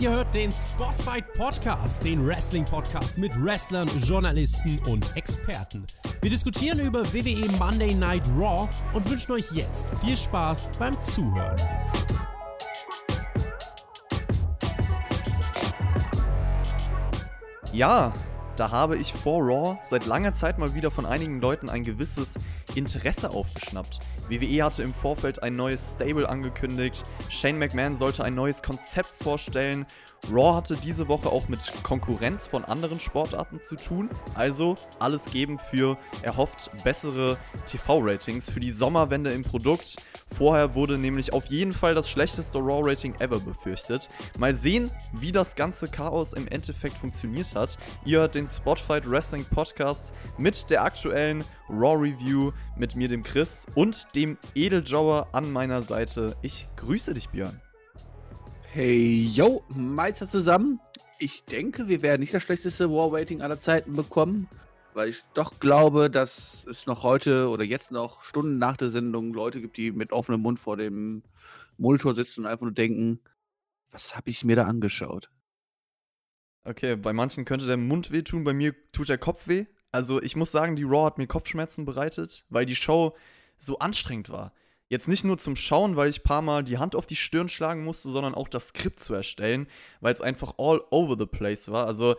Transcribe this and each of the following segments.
Ihr hört den Spotfight Podcast, den Wrestling-Podcast mit Wrestlern, Journalisten und Experten. Wir diskutieren über WWE Monday Night Raw und wünschen euch jetzt viel Spaß beim Zuhören. Ja, da habe ich vor Raw seit langer Zeit mal wieder von einigen Leuten ein gewisses Interesse aufgeschnappt. WWE hatte im Vorfeld ein neues Stable angekündigt, Shane McMahon sollte ein neues Konzept vorstellen, Raw hatte diese Woche auch mit Konkurrenz von anderen Sportarten zu tun, also alles geben für erhofft bessere TV-Ratings für die Sommerwende im Produkt. Vorher wurde nämlich auf jeden Fall das schlechteste Raw-Rating ever befürchtet. Mal sehen, wie das ganze Chaos im Endeffekt funktioniert hat. Ihr hört den Spotfight Wrestling Podcast mit der aktuellen Raw Review mit mir, dem Chris und dem Edeljobber an meiner Seite. Ich grüße dich, Björn. Hey, yo, Meister zusammen. Ich denke, wir werden nicht das schlechteste War-Rating aller Zeiten bekommen, weil ich doch glaube, dass es noch heute oder jetzt noch Stunden nach der Sendung Leute gibt, die mit offenem Mund vor dem Monitor sitzen und einfach nur denken, was habe ich mir da angeschaut? Okay, bei manchen könnte der Mund wehtun, bei mir tut der Kopf weh. Also ich muss sagen, die Raw hat mir Kopfschmerzen bereitet, weil die Show so anstrengend war. Jetzt nicht nur zum Schauen, weil ich ein paar Mal die Hand auf die Stirn schlagen musste, sondern auch das Skript zu erstellen, weil es einfach all over the place war. Also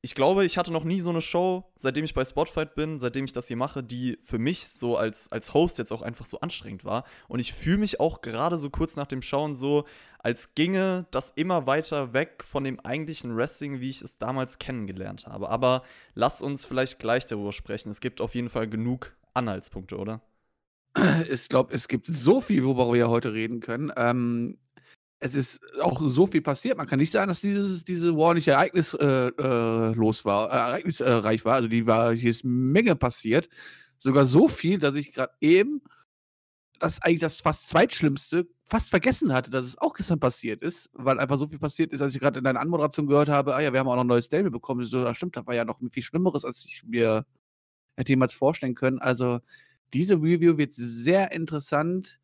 ich glaube, ich hatte noch nie so eine Show, seitdem ich bei Spotfight bin, seitdem ich das hier mache, die für mich so als, als Host jetzt auch einfach so anstrengend war. Und ich fühle mich auch gerade so kurz nach dem Schauen so, als ginge das immer weiter weg von dem eigentlichen Wrestling, wie ich es damals kennengelernt habe. Aber lass uns vielleicht gleich darüber sprechen. Es gibt auf jeden Fall genug Anhaltspunkte, oder? Ich glaube, es gibt so viel, worüber wir heute reden können. Ähm, es ist auch so viel passiert. Man kann nicht sagen, dass dieses, diese War nicht ereignislos äh, äh, war, äh, ereignisreich war. Also die war, hier ist Menge passiert. Sogar so viel, dass ich gerade eben das eigentlich das fast zweitschlimmste fast vergessen hatte, dass es auch gestern passiert ist, weil einfach so viel passiert ist, als ich gerade in deiner Anmoderation gehört habe, ah ja, wir haben auch noch ein neues Stable bekommen. So, ja, stimmt, da war ja noch viel Schlimmeres, als ich mir hätte jemals vorstellen können. Also diese Review wird sehr interessant.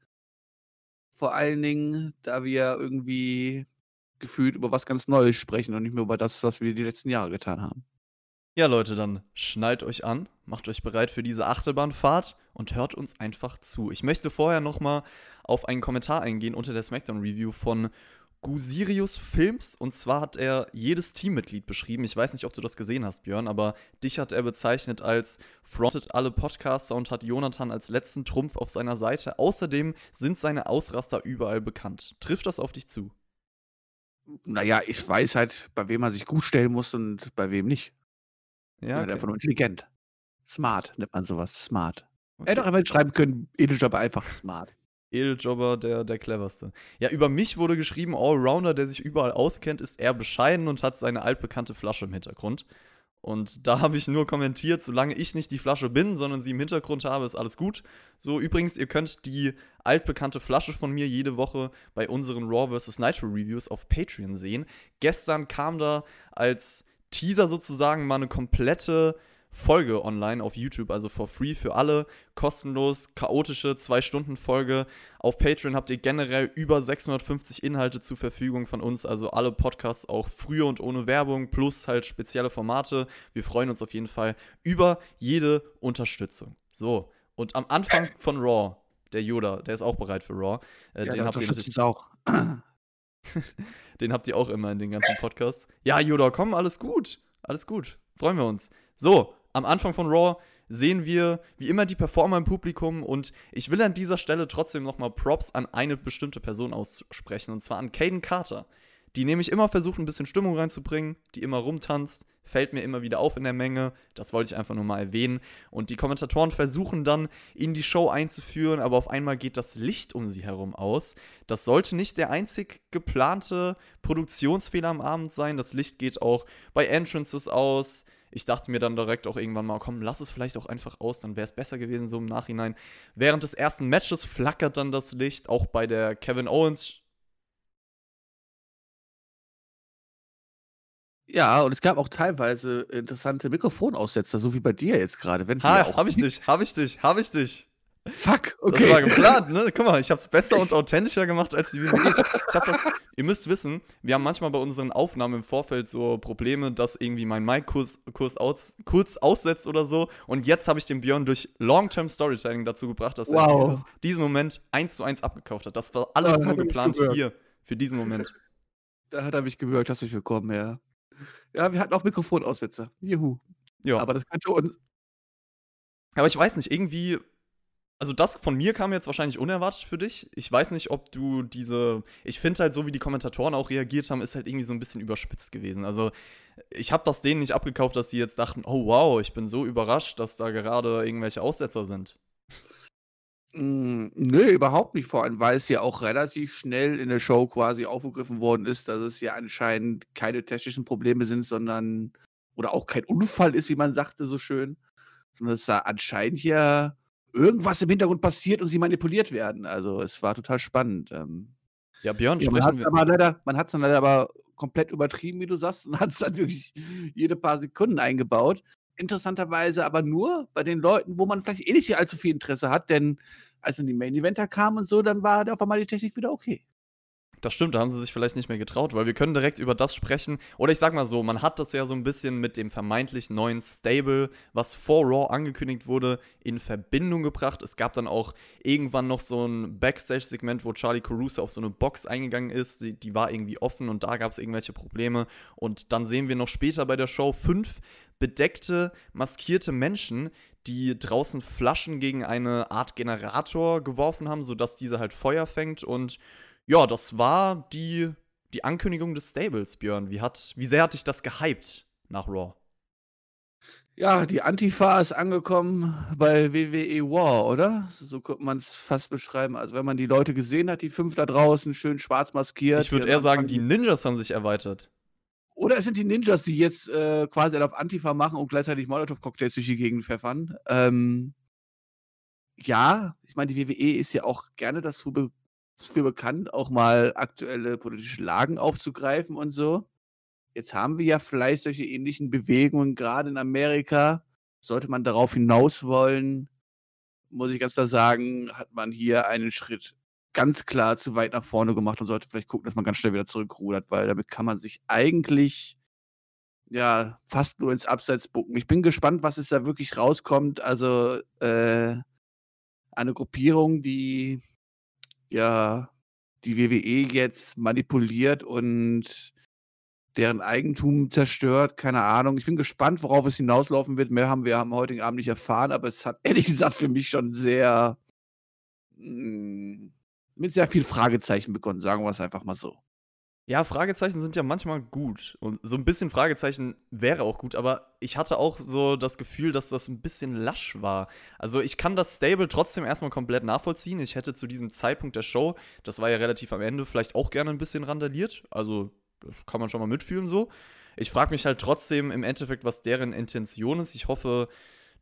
Vor allen Dingen, da wir irgendwie gefühlt über was ganz Neues sprechen und nicht mehr über das, was wir die letzten Jahre getan haben. Ja, Leute, dann schnallt euch an, macht euch bereit für diese Achterbahnfahrt und hört uns einfach zu. Ich möchte vorher nochmal auf einen Kommentar eingehen unter der Smackdown Review von Gusirius Films. Und zwar hat er jedes Teammitglied beschrieben. Ich weiß nicht, ob du das gesehen hast, Björn, aber dich hat er bezeichnet als frontet alle Podcaster und hat Jonathan als letzten Trumpf auf seiner Seite. Außerdem sind seine Ausraster überall bekannt. Trifft das auf dich zu? Naja, ich weiß halt, bei wem man sich gut stellen muss und bei wem nicht. Ja. Okay. Einfach nur intelligent. Smart nennt man sowas. Smart. Okay. Er hätte auch einfach schreiben können, Edeljob einfach smart. Edeljobber der, der cleverste. Ja, über mich wurde geschrieben, Allrounder, der sich überall auskennt, ist eher bescheiden und hat seine altbekannte Flasche im Hintergrund. Und da habe ich nur kommentiert, solange ich nicht die Flasche bin, sondern sie im Hintergrund habe, ist alles gut. So, übrigens, ihr könnt die altbekannte Flasche von mir jede Woche bei unseren Raw vs. Nitro Reviews auf Patreon sehen. Gestern kam da als Teaser sozusagen mal eine komplette Folge online auf YouTube, also for free für alle, kostenlos, chaotische 2-Stunden-Folge. Auf Patreon habt ihr generell über 650 Inhalte zur Verfügung von uns, also alle Podcasts auch früher und ohne Werbung, plus halt spezielle Formate. Wir freuen uns auf jeden Fall über jede Unterstützung. So, und am Anfang von Raw, der Yoda, der ist auch bereit für Raw. Äh, ja, den habt ihr natürlich auch. den habt ihr auch immer in den ganzen Podcasts. Ja, Yoda, komm, alles gut. Alles gut. Freuen wir uns. So, am Anfang von Raw sehen wir wie immer die Performer im Publikum und ich will an dieser Stelle trotzdem nochmal Props an eine bestimmte Person aussprechen und zwar an Caden Carter, die nämlich immer versucht, ein bisschen Stimmung reinzubringen, die immer rumtanzt, fällt mir immer wieder auf in der Menge, das wollte ich einfach nur mal erwähnen und die Kommentatoren versuchen dann in die Show einzuführen, aber auf einmal geht das Licht um sie herum aus. Das sollte nicht der einzig geplante Produktionsfehler am Abend sein, das Licht geht auch bei Entrances aus, ich dachte mir dann direkt auch irgendwann mal, komm, lass es vielleicht auch einfach aus, dann wäre es besser gewesen so im Nachhinein. Während des ersten Matches flackert dann das Licht, auch bei der Kevin Owens Ja, und es gab auch teilweise interessante Mikrofonaussetzer, so wie bei dir jetzt gerade. Ha, hab ich dich, hab ich dich, hab ich dich. Fuck, okay. Das war geplant, ne? Guck mal, ich hab's besser und authentischer gemacht als die. Ich, ich hab das, ihr müsst wissen, wir haben manchmal bei unseren Aufnahmen im Vorfeld so Probleme, dass irgendwie mein Mic kurz, kurz, aus, kurz aussetzt oder so. Und jetzt habe ich den Björn durch Long-Term Storytelling dazu gebracht, dass wow. er dieses, diesen Moment eins zu eins abgekauft hat. Das war alles ja, nur geplant hier, für diesen Moment. Da hat er mich gewirkt, hast mich willkommen, ja. Ja, wir hatten auch Mikrofonaussetzer. Juhu. Ja. Aber das könnte uns. Aber ich weiß nicht, irgendwie also das von mir kam jetzt wahrscheinlich unerwartet für dich. Ich weiß nicht, ob du diese. Ich finde halt, so wie die Kommentatoren auch reagiert haben, ist halt irgendwie so ein bisschen überspitzt gewesen. Also ich habe das denen nicht abgekauft, dass sie jetzt dachten, oh wow, ich bin so überrascht, dass da gerade irgendwelche Aussetzer sind. Mm, nö, überhaupt nicht. Vor allem, weil es ja auch relativ schnell in der Show quasi aufgegriffen worden ist, dass es ja anscheinend keine technischen Probleme sind, sondern oder auch kein Unfall ist, wie man sagte so schön, sondern es da anscheinend ja irgendwas im Hintergrund passiert und sie manipuliert werden. Also es war total spannend. Ähm, ja, Björn, ja, man hat es leider, man hat es dann leider aber komplett übertrieben, wie du sagst, und hat es dann wirklich jede paar Sekunden eingebaut. Interessanterweise aber nur bei den Leuten, wo man vielleicht eh nicht allzu viel Interesse hat, denn als dann die Main Eventer kamen und so, dann war auf einmal die Technik wieder okay. Das stimmt, da haben sie sich vielleicht nicht mehr getraut, weil wir können direkt über das sprechen. Oder ich sag mal so, man hat das ja so ein bisschen mit dem vermeintlich neuen Stable, was vor Raw angekündigt wurde, in Verbindung gebracht. Es gab dann auch irgendwann noch so ein Backstage-Segment, wo Charlie Caruso auf so eine Box eingegangen ist. Die, die war irgendwie offen und da gab es irgendwelche Probleme. Und dann sehen wir noch später bei der Show fünf bedeckte, maskierte Menschen, die draußen Flaschen gegen eine Art Generator geworfen haben, sodass diese halt Feuer fängt und ja, das war die, die Ankündigung des Stables, Björn. Wie, hat, wie sehr hat dich das gehypt nach Raw? Ja, die Antifa ist angekommen bei WWE War, oder? So könnte man es fast beschreiben. Also wenn man die Leute gesehen hat, die fünf da draußen, schön schwarz maskiert. Ich würde eher sagen, die Ninjas haben sich erweitert. Oder es sind die Ninjas, die jetzt äh, quasi auf Antifa machen und gleichzeitig Molotow-Cocktails durch die Gegend pfeffern. Ähm, ja, ich meine, die WWE ist ja auch gerne dazu be für bekannt, auch mal aktuelle politische Lagen aufzugreifen und so. Jetzt haben wir ja vielleicht solche ähnlichen Bewegungen gerade in Amerika. Sollte man darauf hinaus wollen, muss ich ganz klar sagen, hat man hier einen Schritt ganz klar zu weit nach vorne gemacht und sollte vielleicht gucken, dass man ganz schnell wieder zurückrudert, weil damit kann man sich eigentlich ja fast nur ins Abseits bucken. Ich bin gespannt, was es da wirklich rauskommt. Also äh, eine Gruppierung, die ja die WWE jetzt manipuliert und deren Eigentum zerstört. Keine Ahnung. Ich bin gespannt, worauf es hinauslaufen wird. Mehr haben wir am heutigen Abend nicht erfahren, aber es hat ehrlich gesagt für mich schon sehr mm, mit sehr viel Fragezeichen begonnen, sagen wir es einfach mal so. Ja, Fragezeichen sind ja manchmal gut. Und so ein bisschen Fragezeichen wäre auch gut, aber ich hatte auch so das Gefühl, dass das ein bisschen lasch war. Also ich kann das Stable trotzdem erstmal komplett nachvollziehen. Ich hätte zu diesem Zeitpunkt der Show, das war ja relativ am Ende, vielleicht auch gerne ein bisschen randaliert. Also kann man schon mal mitfühlen so. Ich frage mich halt trotzdem im Endeffekt, was deren Intention ist. Ich hoffe,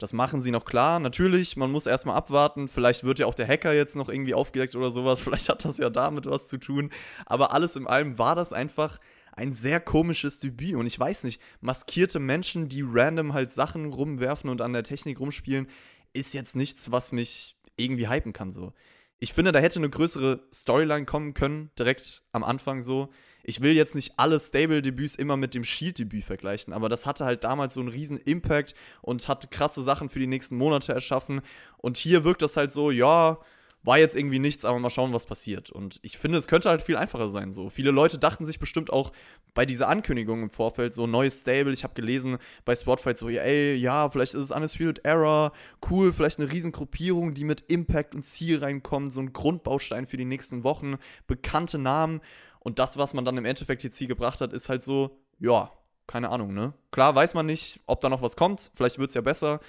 das machen sie noch klar. Natürlich, man muss erstmal abwarten. Vielleicht wird ja auch der Hacker jetzt noch irgendwie aufgedeckt oder sowas. Vielleicht hat das ja damit was zu tun. Aber alles in allem war das einfach ein sehr komisches Debüt. Und ich weiß nicht, maskierte Menschen, die random halt Sachen rumwerfen und an der Technik rumspielen, ist jetzt nichts, was mich irgendwie hypen kann. So. Ich finde, da hätte eine größere Storyline kommen können, direkt am Anfang so ich will jetzt nicht alle Stable-Debüts immer mit dem Shield-Debüt vergleichen, aber das hatte halt damals so einen riesen Impact und hat krasse Sachen für die nächsten Monate erschaffen. Und hier wirkt das halt so, ja, war jetzt irgendwie nichts, aber mal schauen, was passiert. Und ich finde, es könnte halt viel einfacher sein. So viele Leute dachten sich bestimmt auch bei dieser Ankündigung im Vorfeld so neues Stable. Ich habe gelesen bei Spotfight so, ey, ja, vielleicht ist es Undisputed Era, cool, vielleicht eine riesen Gruppierung, die mit Impact und Ziel reinkommt, so ein Grundbaustein für die nächsten Wochen, bekannte Namen. Und das, was man dann im Endeffekt jetzt hier gebracht hat, ist halt so, ja, keine Ahnung, ne? Klar weiß man nicht, ob da noch was kommt, vielleicht wird es ja besser.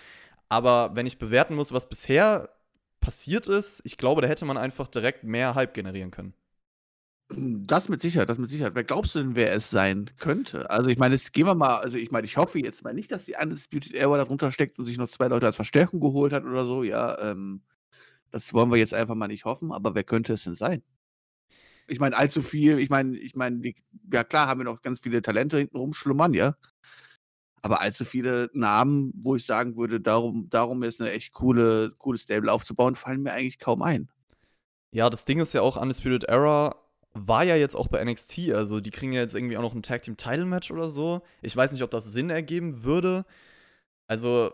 Aber wenn ich bewerten muss, was bisher passiert ist, ich glaube, da hätte man einfach direkt mehr Hype generieren können. Das mit Sicherheit, das mit Sicherheit. Wer glaubst du denn, wer es sein könnte? Also ich meine, jetzt gehen wir mal, also ich meine, ich hoffe jetzt mal nicht, dass die Undisputed Era darunter steckt und sich noch zwei Leute als Verstärkung geholt hat oder so, ja, ähm, das wollen wir jetzt einfach mal nicht hoffen, aber wer könnte es denn sein? Ich meine, allzu viel, ich meine, ich meine, ja klar haben wir noch ganz viele Talente hinten rumschlummern, ja. Aber allzu viele Namen, wo ich sagen würde, darum, darum ist eine echt coole, coole Stable aufzubauen, fallen mir eigentlich kaum ein. Ja, das Ding ist ja auch, Undisputed Era war ja jetzt auch bei NXT, also die kriegen ja jetzt irgendwie auch noch ein Tag Team Title Match oder so. Ich weiß nicht, ob das Sinn ergeben würde. Also,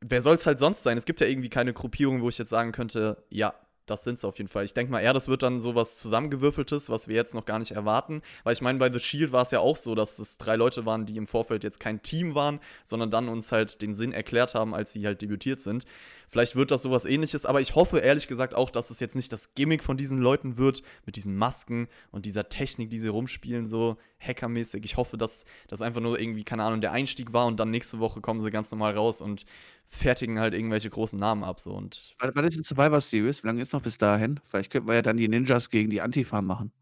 wer soll es halt sonst sein? Es gibt ja irgendwie keine Gruppierung, wo ich jetzt sagen könnte, ja, das sind sie auf jeden Fall. Ich denke mal eher, das wird dann sowas zusammengewürfeltes, was wir jetzt noch gar nicht erwarten. Weil ich meine, bei The Shield war es ja auch so, dass es drei Leute waren, die im Vorfeld jetzt kein Team waren, sondern dann uns halt den Sinn erklärt haben, als sie halt debütiert sind. Vielleicht wird das sowas ähnliches, aber ich hoffe ehrlich gesagt auch, dass es jetzt nicht das Gimmick von diesen Leuten wird, mit diesen Masken und dieser Technik, die sie rumspielen, so hackermäßig. Ich hoffe, dass das einfach nur irgendwie, keine Ahnung, der Einstieg war und dann nächste Woche kommen sie ganz normal raus und fertigen halt irgendwelche großen Namen ab. So. Und Wann ist die Survivor Series? Wie lange ist noch bis dahin? Vielleicht könnten wir ja dann die Ninjas gegen die Antifa machen.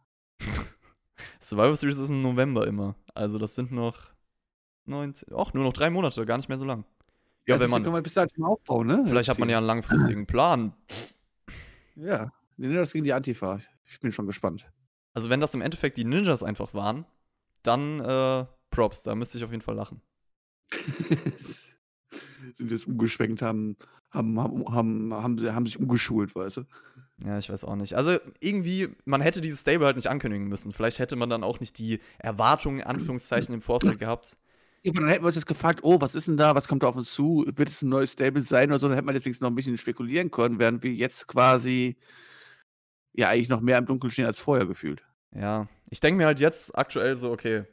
Survivor Series ist im November immer. Also das sind noch 19, auch nur noch drei Monate, gar nicht mehr so lang. Ja, wenn man können wir bis dahin aufbauen, ne? Vielleicht hat man ja einen langfristigen Plan. Ja, die Ninjas gegen die Antifa. Ich bin schon gespannt. Also wenn das im Endeffekt die Ninjas einfach waren, dann äh, Props, da müsste ich auf jeden Fall lachen. sind jetzt umgeschwenkt, haben, haben, haben, haben, haben, haben sich umgeschult, weißt du? Ja, ich weiß auch nicht. Also irgendwie, man hätte dieses Stable halt nicht ankündigen müssen. Vielleicht hätte man dann auch nicht die Erwartungen, Anführungszeichen, im Vorfeld gehabt. Ja, dann hätten wir uns jetzt gefragt, oh, was ist denn da, was kommt da auf uns zu? Wird es ein neues Stable sein oder so? Dann hätte man jetzt noch ein bisschen spekulieren können, während wir jetzt quasi ja eigentlich noch mehr im Dunkeln stehen als vorher gefühlt. Ja, ich denke mir halt jetzt aktuell so, okay,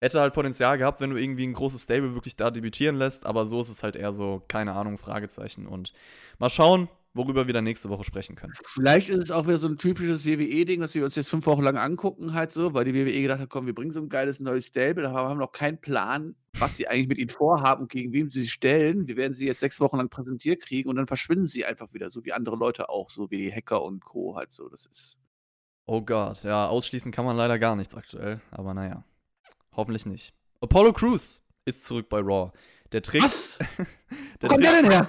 hätte halt Potenzial gehabt, wenn du irgendwie ein großes Stable wirklich da debütieren lässt, aber so ist es halt eher so, keine Ahnung, Fragezeichen. Und mal schauen, worüber wir dann nächste Woche sprechen können. Vielleicht ist es auch wieder so ein typisches WWE-Ding, dass wir uns jetzt fünf Wochen lang angucken, halt so, weil die WWE gedacht hat, komm, wir bringen so ein geiles neues Stable, aber haben noch keinen Plan, was sie eigentlich mit ihnen vorhaben und gegen wen sie sich stellen. Wir werden sie jetzt sechs Wochen lang präsentiert kriegen und dann verschwinden sie einfach wieder, so wie andere Leute auch, so wie Hacker und Co. halt so. Das ist. Oh Gott, ja, ausschließen kann man leider gar nichts aktuell, aber naja. Hoffentlich nicht. Apollo Crews ist zurück bei Raw. Der trägt. Was? der Wo kommt der denn her?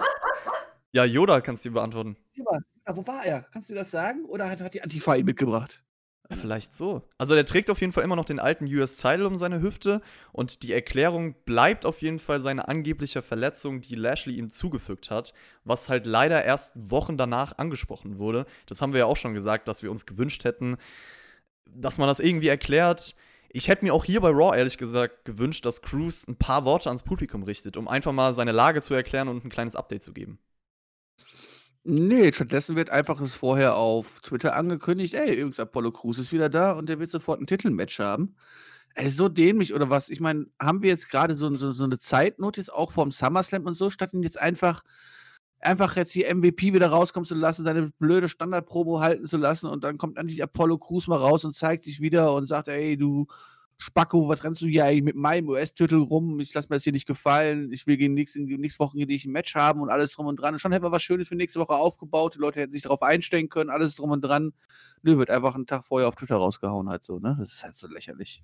Ja, Yoda kannst du beantworten. Ja, wo war er? Kannst du das sagen? Oder hat, hat die Antifa ihn mitgebracht? Ja, vielleicht so. Also der trägt auf jeden Fall immer noch den alten US-Title um seine Hüfte und die Erklärung bleibt auf jeden Fall seine angebliche Verletzung, die Lashley ihm zugefügt hat, was halt leider erst Wochen danach angesprochen wurde. Das haben wir ja auch schon gesagt, dass wir uns gewünscht hätten, dass man das irgendwie erklärt. Ich hätte mir auch hier bei Raw ehrlich gesagt gewünscht, dass Cruz ein paar Worte ans Publikum richtet, um einfach mal seine Lage zu erklären und ein kleines Update zu geben. Nee, stattdessen wird einfach es vorher auf Twitter angekündigt: „Ey, übrigens, Apollo Crews ist wieder da und der wird sofort ein Titelmatch haben.“ Ey, so dämlich oder was? Ich meine, haben wir jetzt gerade so so so 'ne Zeitnot jetzt auch vorm SummerSlam und so, statt ihn jetzt einfach einfach jetzt hier MVP wieder rauskommen zu lassen, seine blöde Standardprobe halten zu lassen und dann kommt endlich Apollo Crews mal raus und zeigt sich wieder und sagt: „Ey, du Spacko, was rennst du hier eigentlich mit meinem US-Titel rum? Ich lasse mir das hier nicht gefallen. Ich will gegen nächste, nächste Woche gegen dich ein Match haben und alles drum und dran. Und schon hätten wir was Schönes für nächste Woche aufgebaut. Die Leute hätten sich darauf einstellen können, alles drum und dran. Nö, wird einfach einen Tag vorher auf Twitter rausgehauen halt so, ne? Das ist halt so lächerlich.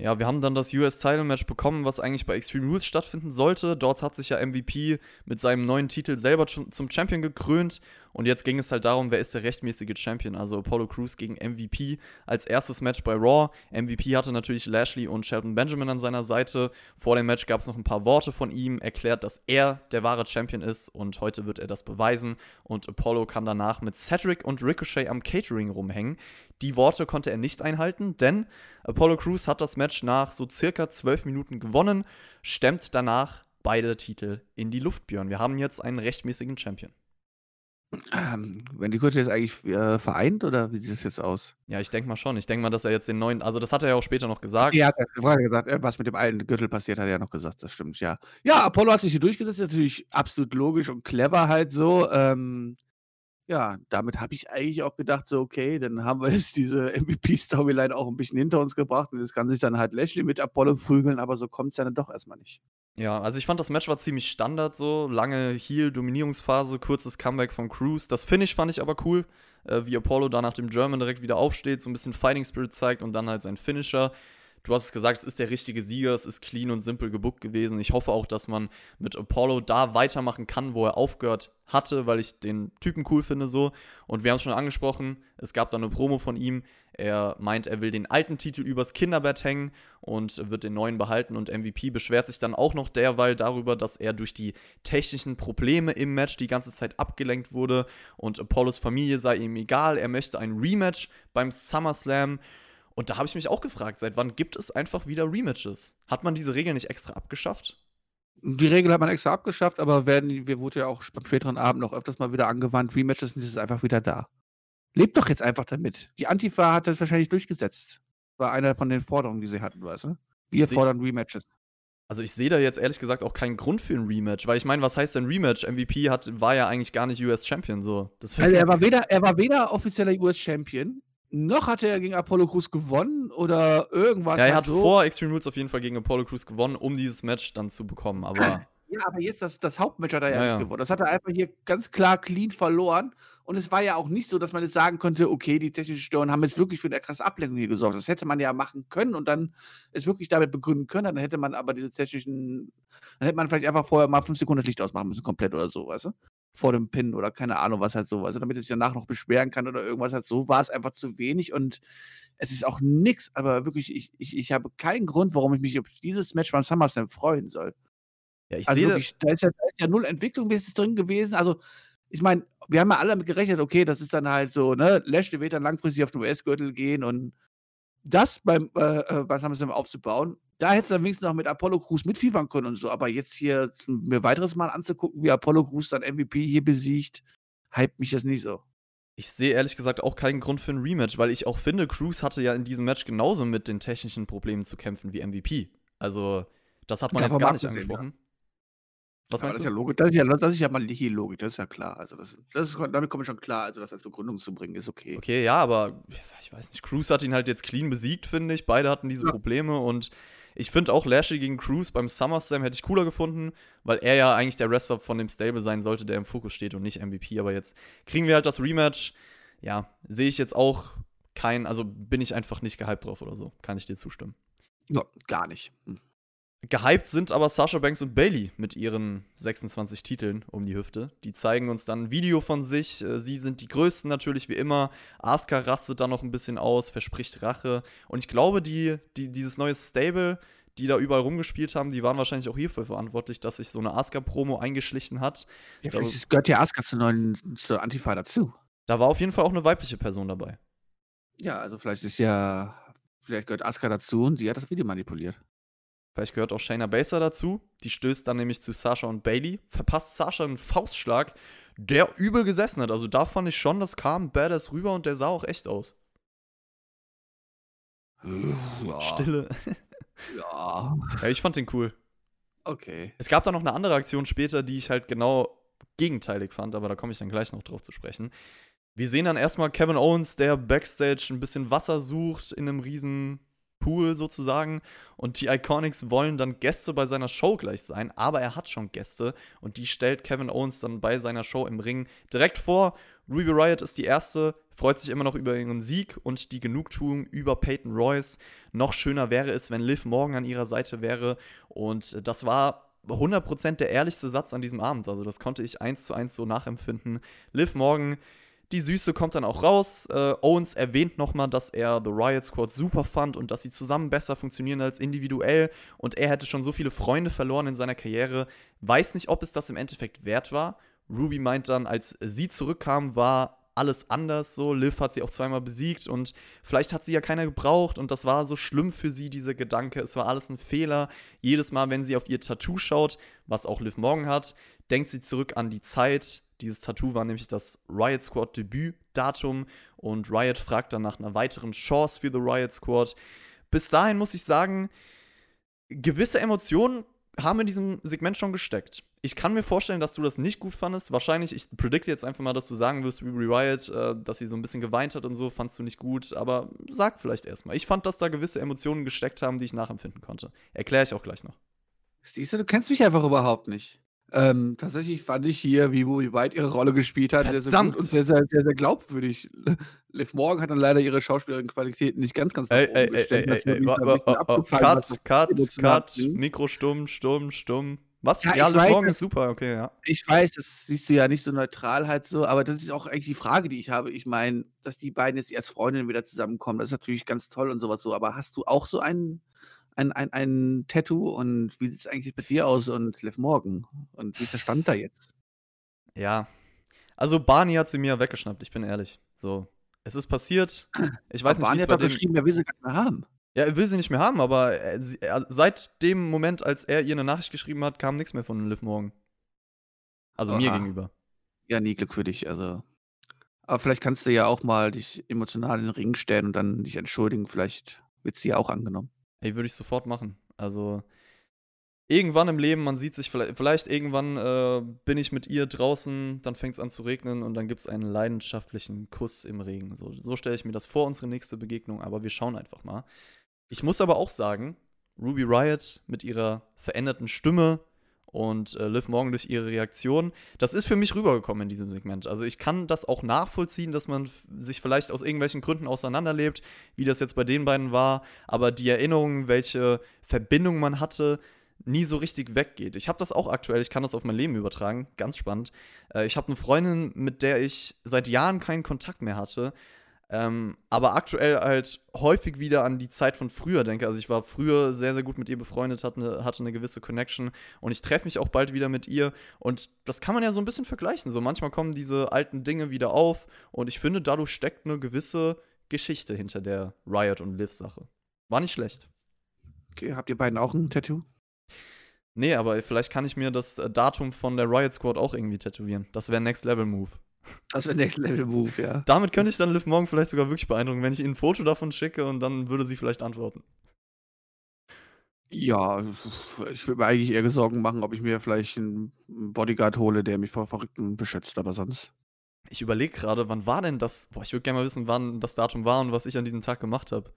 Ja, wir haben dann das US-Title-Match bekommen, was eigentlich bei Extreme Rules stattfinden sollte. Dort hat sich ja MVP mit seinem neuen Titel selber zum Champion gekrönt. Und jetzt ging es halt darum, wer ist der rechtmäßige Champion. Also Apollo Crews gegen MVP als erstes Match bei Raw. MVP hatte natürlich Lashley und Shelton Benjamin an seiner Seite. Vor dem Match gab es noch ein paar Worte von ihm, erklärt, dass er der wahre Champion ist. Und heute wird er das beweisen. Und Apollo kann danach mit Cedric und Ricochet am Catering rumhängen. Die Worte konnte er nicht einhalten, denn Apollo Crews hat das Match nach so circa zwölf Minuten gewonnen, stemmt danach beide Titel in die Luft, Björn. Wir haben jetzt einen rechtmäßigen Champion. Ähm, werden die Kurze jetzt eigentlich äh, vereint oder wie sieht das jetzt aus? Ja, ich denke mal schon. Ich denke mal, dass er jetzt den neuen, also das hat er ja auch später noch gesagt. Ja, hat er vorher gesagt, äh, was mit dem alten Gürtel passiert, hat er ja noch gesagt, das stimmt, ja. Ja, Apollo hat sich hier durchgesetzt, natürlich absolut logisch und clever halt so. Ähm, ja, damit habe ich eigentlich auch gedacht, so, okay, dann haben wir jetzt diese MVP-Storyline auch ein bisschen hinter uns gebracht und jetzt kann sich dann halt Lashley mit Apollo prügeln, aber so kommt es ja dann doch erstmal nicht. Ja, also ich fand, das Match war ziemlich Standard so. Lange Heal-Dominierungsphase, kurzes Comeback von Cruz. Das Finish fand ich aber cool, äh, wie Apollo da nach dem German direkt wieder aufsteht, so ein bisschen Fighting Spirit zeigt und dann halt sein Finisher. Du hast es gesagt, es ist der richtige Sieger, es ist clean und simpel gebuckt gewesen. Ich hoffe auch, dass man mit Apollo da weitermachen kann, wo er aufgehört hatte, weil ich den Typen cool finde so. Und wir haben es schon angesprochen, es gab da eine Promo von ihm. Er meint, er will den alten Titel übers Kinderbett hängen und wird den neuen behalten. Und MVP beschwert sich dann auch noch derweil darüber, dass er durch die technischen Probleme im Match die ganze Zeit abgelenkt wurde und Apollos Familie sei ihm egal. Er möchte ein Rematch beim SummerSlam. Und da habe ich mich auch gefragt, seit wann gibt es einfach wieder Rematches? Hat man diese Regel nicht extra abgeschafft? Die Regel hat man extra abgeschafft, aber werden, wir wurde ja auch beim späteren Abend noch öfters mal wieder angewandt. Rematches sind jetzt einfach wieder da. Lebt doch jetzt einfach damit. Die Antifa hat das wahrscheinlich durchgesetzt. War einer von den Forderungen, die sie hatten, weißt du? Wir fordern Rematches. Also ich sehe da jetzt ehrlich gesagt auch keinen Grund für ein Rematch, weil ich meine, was heißt denn Rematch? MVP hat, war ja eigentlich gar nicht US Champion so. also er war weder, er war weder offizieller US Champion, noch hat er gegen Apollo Crews gewonnen oder irgendwas. Ja, er hat so. vor Extreme Rules auf jeden Fall gegen Apollo Crews gewonnen, um dieses Match dann zu bekommen, aber. Ja, aber jetzt das, das Hauptmatch hat er ja, ja nicht gewonnen. Das hat er einfach hier ganz klar clean verloren. Und es war ja auch nicht so, dass man jetzt sagen konnte, okay, die technischen Störungen haben jetzt wirklich für eine krasse Ablenkung hier gesorgt. Das hätte man ja machen können und dann es wirklich damit begründen können. Dann hätte man aber diese technischen, dann hätte man vielleicht einfach vorher mal fünf Sekunden das Licht ausmachen müssen, komplett oder so, weißt du? Vor dem Pin oder keine Ahnung, was halt so, also damit es sich danach noch beschweren kann oder irgendwas halt so, war es einfach zu wenig und es ist auch nix, aber wirklich, ich, ich, ich habe keinen Grund, warum ich mich auf dieses Match beim SummerSlam freuen soll. Ja, ich also sehe wirklich, da ist, ja, da ist ja null Entwicklung drin gewesen, also ich meine, wir haben ja alle damit gerechnet, okay, das ist dann halt so, ne, Lashley wird dann langfristig auf den US-Gürtel gehen und das beim, äh, äh beim SummerSlam aufzubauen, da hättest du dann wenigstens noch mit Apollo Crews mitfiebern können und so. Aber jetzt hier mir weiteres Mal anzugucken, wie Apollo Crews dann MVP hier besiegt, hypt mich das nicht so. Ich sehe ehrlich gesagt auch keinen Grund für ein Rematch, weil ich auch finde, Crews hatte ja in diesem Match genauso mit den technischen Problemen zu kämpfen wie MVP. Also, das hat man Davon jetzt gar nicht angesprochen. Sehen, ja. Was meinst das du? Ist ja logisch. Das ist ja, das ist ja mal hier Logik, das ist ja klar. Also das, das ist, damit komme ich schon klar. Also das als Begründung zu bringen, ist okay. Okay, ja, aber ich weiß nicht. Cruz hat ihn halt jetzt clean besiegt, finde ich. Beide hatten diese ja. Probleme und ich finde auch Lashley gegen Cruz beim SummerSlam hätte ich cooler gefunden, weil er ja eigentlich der Wrestler von dem Stable sein sollte, der im Fokus steht und nicht MVP. Aber jetzt kriegen wir halt das Rematch. Ja, sehe ich jetzt auch kein, also bin ich einfach nicht gehypt drauf oder so. Kann ich dir zustimmen. Ja, gar nicht. Hm. Gehypt sind aber Sasha Banks und Bailey mit ihren 26 Titeln um die Hüfte. Die zeigen uns dann ein Video von sich. Äh, sie sind die Größten natürlich wie immer. Asuka rastet da noch ein bisschen aus, verspricht Rache. Und ich glaube, die, die, dieses neue Stable, die da überall rumgespielt haben, die waren wahrscheinlich auch hierfür verantwortlich, dass sich so eine Asuka-Promo eingeschlichen hat. Ja, vielleicht gehört ja Asuka zur neuen zur Antifa dazu. Da war auf jeden Fall auch eine weibliche Person dabei. Ja, also vielleicht ist ja, vielleicht gehört Asuka dazu und sie hat das Video manipuliert. Vielleicht gehört auch Shayna Baszler dazu. Die stößt dann nämlich zu Sasha und Bailey, verpasst Sasha einen Faustschlag, der übel gesessen hat. Also da fand ich schon, das kam badass rüber und der sah auch echt aus. Ja. Stille. Ja. ja. Ich fand den cool. Okay. Es gab da noch eine andere Aktion später, die ich halt genau gegenteilig fand, aber da komme ich dann gleich noch drauf zu sprechen. Wir sehen dann erstmal Kevin Owens, der backstage ein bisschen Wasser sucht in einem riesen Pool sozusagen. Und die Iconics wollen dann Gäste bei seiner Show gleich sein, aber er hat schon Gäste und die stellt Kevin Owens dann bei seiner Show im Ring direkt vor. Ruby Riot ist die erste, freut sich immer noch über ihren Sieg und die Genugtuung über Peyton Royce. Noch schöner wäre es, wenn Liv Morgan an ihrer Seite wäre. Und das war 100% der ehrlichste Satz an diesem Abend. Also das konnte ich eins zu eins so nachempfinden. Liv Morgan die Süße kommt dann auch raus. Äh, Owens erwähnt nochmal, dass er The Riot Squad super fand und dass sie zusammen besser funktionieren als individuell. Und er hätte schon so viele Freunde verloren in seiner Karriere. Weiß nicht, ob es das im Endeffekt wert war. Ruby meint dann, als sie zurückkam, war alles anders so. Liv hat sie auch zweimal besiegt und vielleicht hat sie ja keiner gebraucht und das war so schlimm für sie, dieser Gedanke. Es war alles ein Fehler. Jedes Mal, wenn sie auf ihr Tattoo schaut, was auch Liv Morgan hat, denkt sie zurück an die Zeit, dieses Tattoo war nämlich das Riot Squad Debütdatum und Riot fragt dann nach einer weiteren Chance für The Riot Squad. Bis dahin muss ich sagen, gewisse Emotionen haben in diesem Segment schon gesteckt. Ich kann mir vorstellen, dass du das nicht gut fandest. Wahrscheinlich, ich predikte jetzt einfach mal, dass du sagen wirst, wie Riot, äh, dass sie so ein bisschen geweint hat und so, fandst du nicht gut. Aber sag vielleicht erstmal. Ich fand, dass da gewisse Emotionen gesteckt haben, die ich nachempfinden konnte. Erkläre ich auch gleich noch. Siehst du, du kennst mich einfach überhaupt nicht. Ähm, tatsächlich fand ich hier, wie Ruby White ihre Rolle gespielt hat, sehr, sehr gut und sehr, sehr, sehr, sehr glaubwürdig. Liv Morgan hat dann leider ihre schauspielerischen Qualitäten nicht ganz, ganz Ey, ey, gestellt. ey, ey, Cut, Cut, Cut. Mikro stumm, stumm, stumm. Was? Ja, Ja, Liv Morgan ist super, okay, ja. Ich weiß, das siehst du ja nicht so neutral halt so, aber das ist auch eigentlich die Frage, die ich habe. Ich meine, dass die beiden jetzt als Freundinnen wieder zusammenkommen, das ist natürlich ganz toll und sowas so, aber hast du auch so ein ein ein ein Tattoo und wie sieht's eigentlich mit dir aus und Liv Morgan? Und wie ist der Stand da jetzt? Ja. Also Barney hat sie mir weggeschnappt, ich bin ehrlich. So. Es ist passiert. Ich weiß Aber nicht, Barney es hat bei doch geschrieben, er will sie gar nicht mehr haben. Ja, er will sie nicht mehr haben, aber er, sie, er, seit dem Moment, als er ihr eine Nachricht geschrieben hat, kam nichts mehr von Liv Morgan. Also mir Oha. gegenüber. Ja, nie Glück für dich, also aber vielleicht kannst du ja auch mal dich emotional in den Ring stellen und dann dich entschuldigen, vielleicht wird sie ja auch angenommen. Ey, würde ich sofort machen. Also irgendwann im Leben, man sieht sich vielleicht, vielleicht irgendwann äh, bin ich mit ihr draußen, dann fängt es an zu regnen und dann gibt es einen leidenschaftlichen Kuss im Regen. So, so stelle ich mir das vor, unsere nächste Begegnung, aber wir schauen einfach mal. Ich muss aber auch sagen, Ruby Riot mit ihrer veränderten Stimme und äh, Liv Morgan durch ihre Reaktion, das ist für mich rübergekommen in diesem Segment. Also ich kann das auch nachvollziehen, dass man sich vielleicht aus irgendwelchen Gründen auseinanderlebt, wie das jetzt bei den beiden war, aber die Erinnerungen, welche Verbindung man hatte, nie so richtig weggeht. Ich habe das auch aktuell, ich kann das auf mein Leben übertragen, ganz spannend. Äh, ich habe eine Freundin, mit der ich seit Jahren keinen Kontakt mehr hatte, ähm, aber aktuell halt häufig wieder an die Zeit von früher denke. Also ich war früher sehr, sehr gut mit ihr befreundet, hatte eine, hatte eine gewisse Connection und ich treffe mich auch bald wieder mit ihr und das kann man ja so ein bisschen vergleichen. So manchmal kommen diese alten Dinge wieder auf und ich finde, dadurch steckt eine gewisse Geschichte hinter der Riot und Liv Sache. War nicht schlecht. Okay, habt ihr beiden auch ein Tattoo? Nee, aber vielleicht kann ich mir das äh, Datum von der Riot Squad auch irgendwie tätowieren. Das wäre Next Level Move. Das wäre Next Level Move, ja. Damit könnte ich dann Liv Morgan vielleicht sogar wirklich beeindrucken, wenn ich ihnen ein Foto davon schicke und dann würde sie vielleicht antworten. Ja, ich würde mir eigentlich eher Sorgen machen, ob ich mir vielleicht einen Bodyguard hole, der mich vor Verrückten beschützt, aber sonst. Ich überlege gerade, wann war denn das? Boah, ich würde gerne mal wissen, wann das Datum war und was ich an diesem Tag gemacht habe.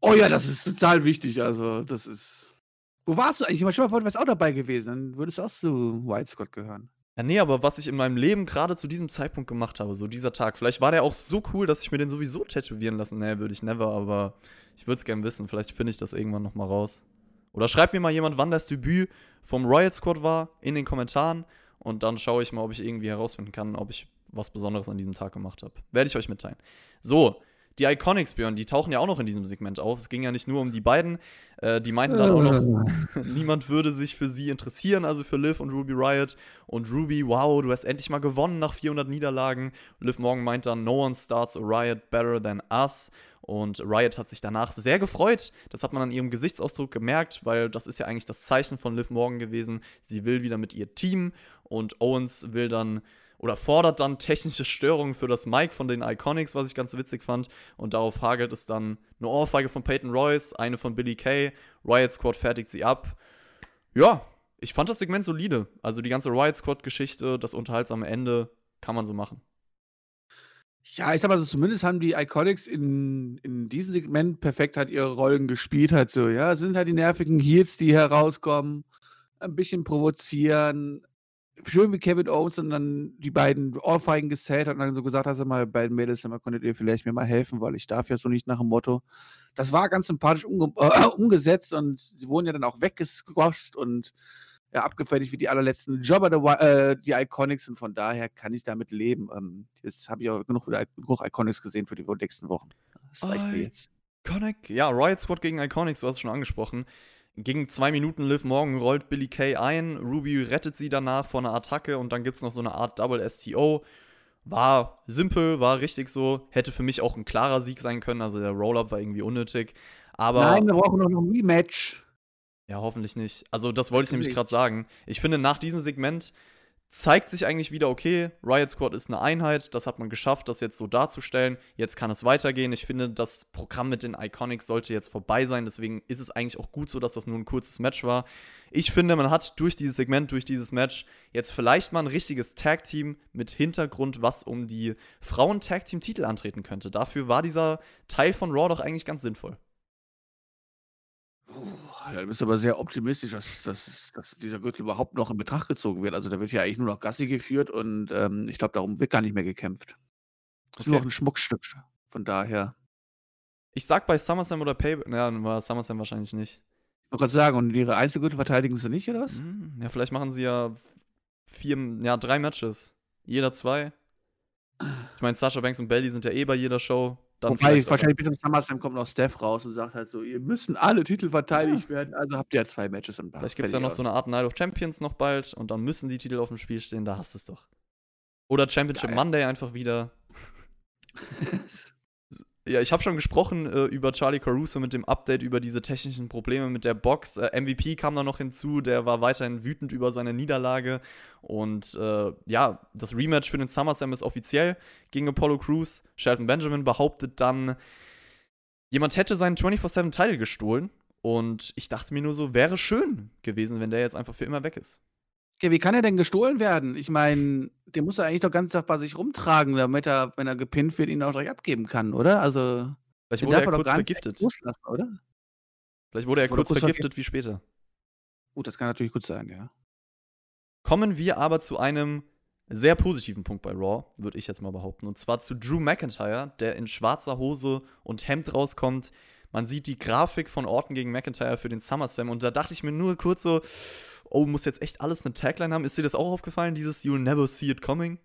Oh ja, das ist total wichtig. Also, das ist. Wo warst du eigentlich? Stell mal vor, du wärst auch dabei gewesen. Dann würdest du auch zu White Scott gehören. Ja, nee, aber was ich in meinem Leben gerade zu diesem Zeitpunkt gemacht habe, so dieser Tag, vielleicht war der auch so cool, dass ich mir den sowieso tätowieren lassen. Nee, würde ich never, aber ich würde es gerne wissen. Vielleicht finde ich das irgendwann noch mal raus. Oder schreibt mir mal jemand, wann das Debüt vom Riot Squad war, in den Kommentaren. Und dann schaue ich mal, ob ich irgendwie herausfinden kann, ob ich was Besonderes an diesem Tag gemacht habe. Werde ich euch mitteilen. So, die Iconics, Björn, die tauchen ja auch noch in diesem Segment auf. Es ging ja nicht nur um die beiden. Äh, die meinten dann auch noch, niemand würde sich für sie interessieren, also für Liv und Ruby Riot. Und Ruby, wow, du hast endlich mal gewonnen nach 400 Niederlagen. Liv Morgan meint dann, no one starts a Riot better than us. Und Riot hat sich danach sehr gefreut. Das hat man an ihrem Gesichtsausdruck gemerkt, weil das ist ja eigentlich das Zeichen von Liv Morgan gewesen. Sie will wieder mit ihr Team und Owens will dann oder fordert dann technische Störungen für das Mic von den Iconics, was ich ganz witzig fand. Und darauf hagelt es dann eine Ohrfeige von Peyton Royce, eine von Billy Kay. Riot Squad fertigt sie ab. Ja, ich fand das Segment solide. Also die ganze Riot Squad-Geschichte, das unterhaltsame Ende, kann man so machen. Ja, ich sag mal so, zumindest haben die Iconics in, in diesem Segment perfekt halt ihre Rollen gespielt, halt so, ja. Sind halt die nervigen Heels, die herauskommen, ein bisschen provozieren. Schön wie Kevin Owens und dann die beiden Ohrfeigen gesellt hat und dann so gesagt hat, sag mal, beiden Mädels, mal, könntet ihr vielleicht mir mal helfen, weil ich darf ja so nicht nach dem Motto. Das war ganz sympathisch umge äh, umgesetzt und sie wurden ja dann auch weggesquasht und ja, abgefertigt wie die allerletzten Jobber äh, die Iconics und von daher kann ich damit leben. Ähm, jetzt habe ich auch genug, genug Iconics gesehen für die nächsten Wochen. Das reicht mir Ei. jetzt. Iconic, ja, Riot Squad gegen Iconics, du hast es schon angesprochen. Gegen zwei Minuten Liv Morgan rollt Billy Kay ein, Ruby rettet sie danach vor einer Attacke und dann gibt es noch so eine Art Double STO. War simpel, war richtig so. Hätte für mich auch ein klarer Sieg sein können, also der Roll-Up war irgendwie unnötig. Aber Nein, wir brauchen noch ein Rematch. ja, hoffentlich nicht. Also, das wollte ich nämlich gerade sagen. Ich finde, nach diesem Segment zeigt sich eigentlich wieder, okay, Riot Squad ist eine Einheit, das hat man geschafft, das jetzt so darzustellen. Jetzt kann es weitergehen. Ich finde, das Programm mit den Iconics sollte jetzt vorbei sein. Deswegen ist es eigentlich auch gut so, dass das nur ein kurzes Match war. Ich finde, man hat durch dieses Segment, durch dieses Match jetzt vielleicht mal ein richtiges Tag-Team mit Hintergrund, was um die Frauen-Tag-Team-Titel antreten könnte. Dafür war dieser Teil von Raw doch eigentlich ganz sinnvoll. Puh, du bist aber sehr optimistisch, dass, dass, dass dieser Gürtel überhaupt noch in Betracht gezogen wird. Also da wird ja eigentlich nur noch Gassi geführt und ähm, ich glaube, darum wird gar nicht mehr gekämpft. Das ist nur noch ein Schmuckstück. Von daher. Ich sag bei SummerSlam oder Pay. Ja, war SummerSlam wahrscheinlich nicht. Ich wollte gerade sagen, und ihre Einzelgürtel verteidigen sie nicht, oder was? Hm, ja, vielleicht machen sie ja vier, ja, drei Matches. Jeder zwei. Ich meine, Sasha Banks und Bailey sind ja eh bei jeder Show. Dann Wobei, wahrscheinlich bis zum SummerSlam kommt noch Steph raus und sagt halt so, ihr müssen alle Titel verteidigt ja. werden, also habt ihr ja zwei Matches im Bach. Vielleicht gibt es ja noch so eine Art Night of Champions noch bald und dann müssen die Titel auf dem Spiel stehen, da hast du es doch. Oder Championship Geil. Monday einfach wieder. Ja, ich habe schon gesprochen äh, über Charlie Caruso mit dem Update über diese technischen Probleme mit der Box. Äh, MVP kam da noch hinzu, der war weiterhin wütend über seine Niederlage. Und äh, ja, das Rematch für den SummerSlam ist offiziell gegen Apollo Crews. Shelton Benjamin behauptet dann, jemand hätte seinen 24-7-Title gestohlen. Und ich dachte mir nur so, wäre schön gewesen, wenn der jetzt einfach für immer weg ist. Ja, wie kann er denn gestohlen werden? Ich meine, den muss er eigentlich doch ganz Tag bei sich rumtragen, damit er, wenn er gepinnt wird, ihn auch direkt abgeben kann, oder? Also, Vielleicht wurde er kurz vergiftet. Loslassen, oder? Vielleicht wurde er kurz, kurz vergiftet wie später. Gut, das kann natürlich gut sein, ja. Kommen wir aber zu einem sehr positiven Punkt bei Raw, würde ich jetzt mal behaupten. Und zwar zu Drew McIntyre, der in schwarzer Hose und Hemd rauskommt. Man sieht die Grafik von Orton gegen McIntyre für den SummerSlam und da dachte ich mir nur kurz so, oh, muss jetzt echt alles eine Tagline haben? Ist dir das auch aufgefallen, dieses You'll never see it coming?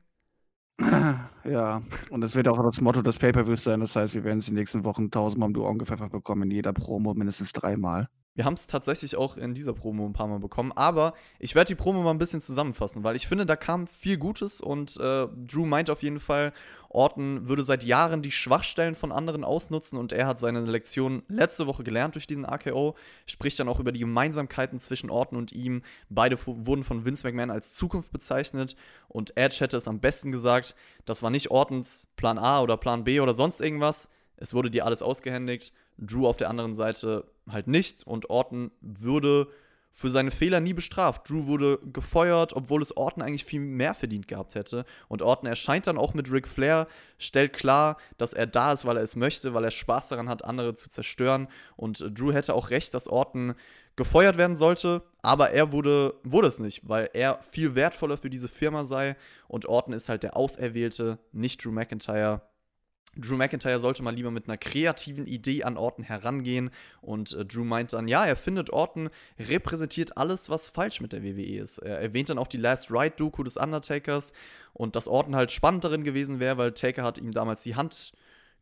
Ja, und das wird auch das Motto des Pay-Per-Views sein. Das heißt, wir werden es die nächsten Wochen tausendmal um die Ohren gepfeffert bekommen, in jeder Promo mindestens dreimal. Wir haben es tatsächlich auch in dieser Promo ein paar Mal bekommen. Aber ich werde die Promo mal ein bisschen zusammenfassen, weil ich finde, da kam viel Gutes und äh, Drew meint auf jeden Fall, Orton würde seit Jahren die Schwachstellen von anderen ausnutzen und er hat seine Lektion letzte Woche gelernt durch diesen AKO. Spricht dann auch über die Gemeinsamkeiten zwischen Orton und ihm. Beide wurden von Vince McMahon als Zukunft bezeichnet und Edge hätte es am besten gesagt, das war nicht Ortons Plan A oder Plan B oder sonst irgendwas. Es wurde dir alles ausgehändigt Drew auf der anderen Seite halt nicht und Orton würde für seine Fehler nie bestraft. Drew wurde gefeuert, obwohl es Orton eigentlich viel mehr verdient gehabt hätte. Und Orton erscheint dann auch mit Ric Flair, stellt klar, dass er da ist, weil er es möchte, weil er Spaß daran hat, andere zu zerstören. Und Drew hätte auch recht, dass Orton gefeuert werden sollte, aber er wurde, wurde es nicht, weil er viel wertvoller für diese Firma sei. Und Orton ist halt der Auserwählte, nicht Drew McIntyre. Drew McIntyre sollte mal lieber mit einer kreativen Idee an Orton herangehen. Und äh, Drew meint dann, ja, er findet Orton repräsentiert alles, was falsch mit der WWE ist. Er erwähnt dann auch die Last Ride-Doku des Undertakers und dass Orton halt spannend darin gewesen wäre, weil Taker hat ihm damals die Hand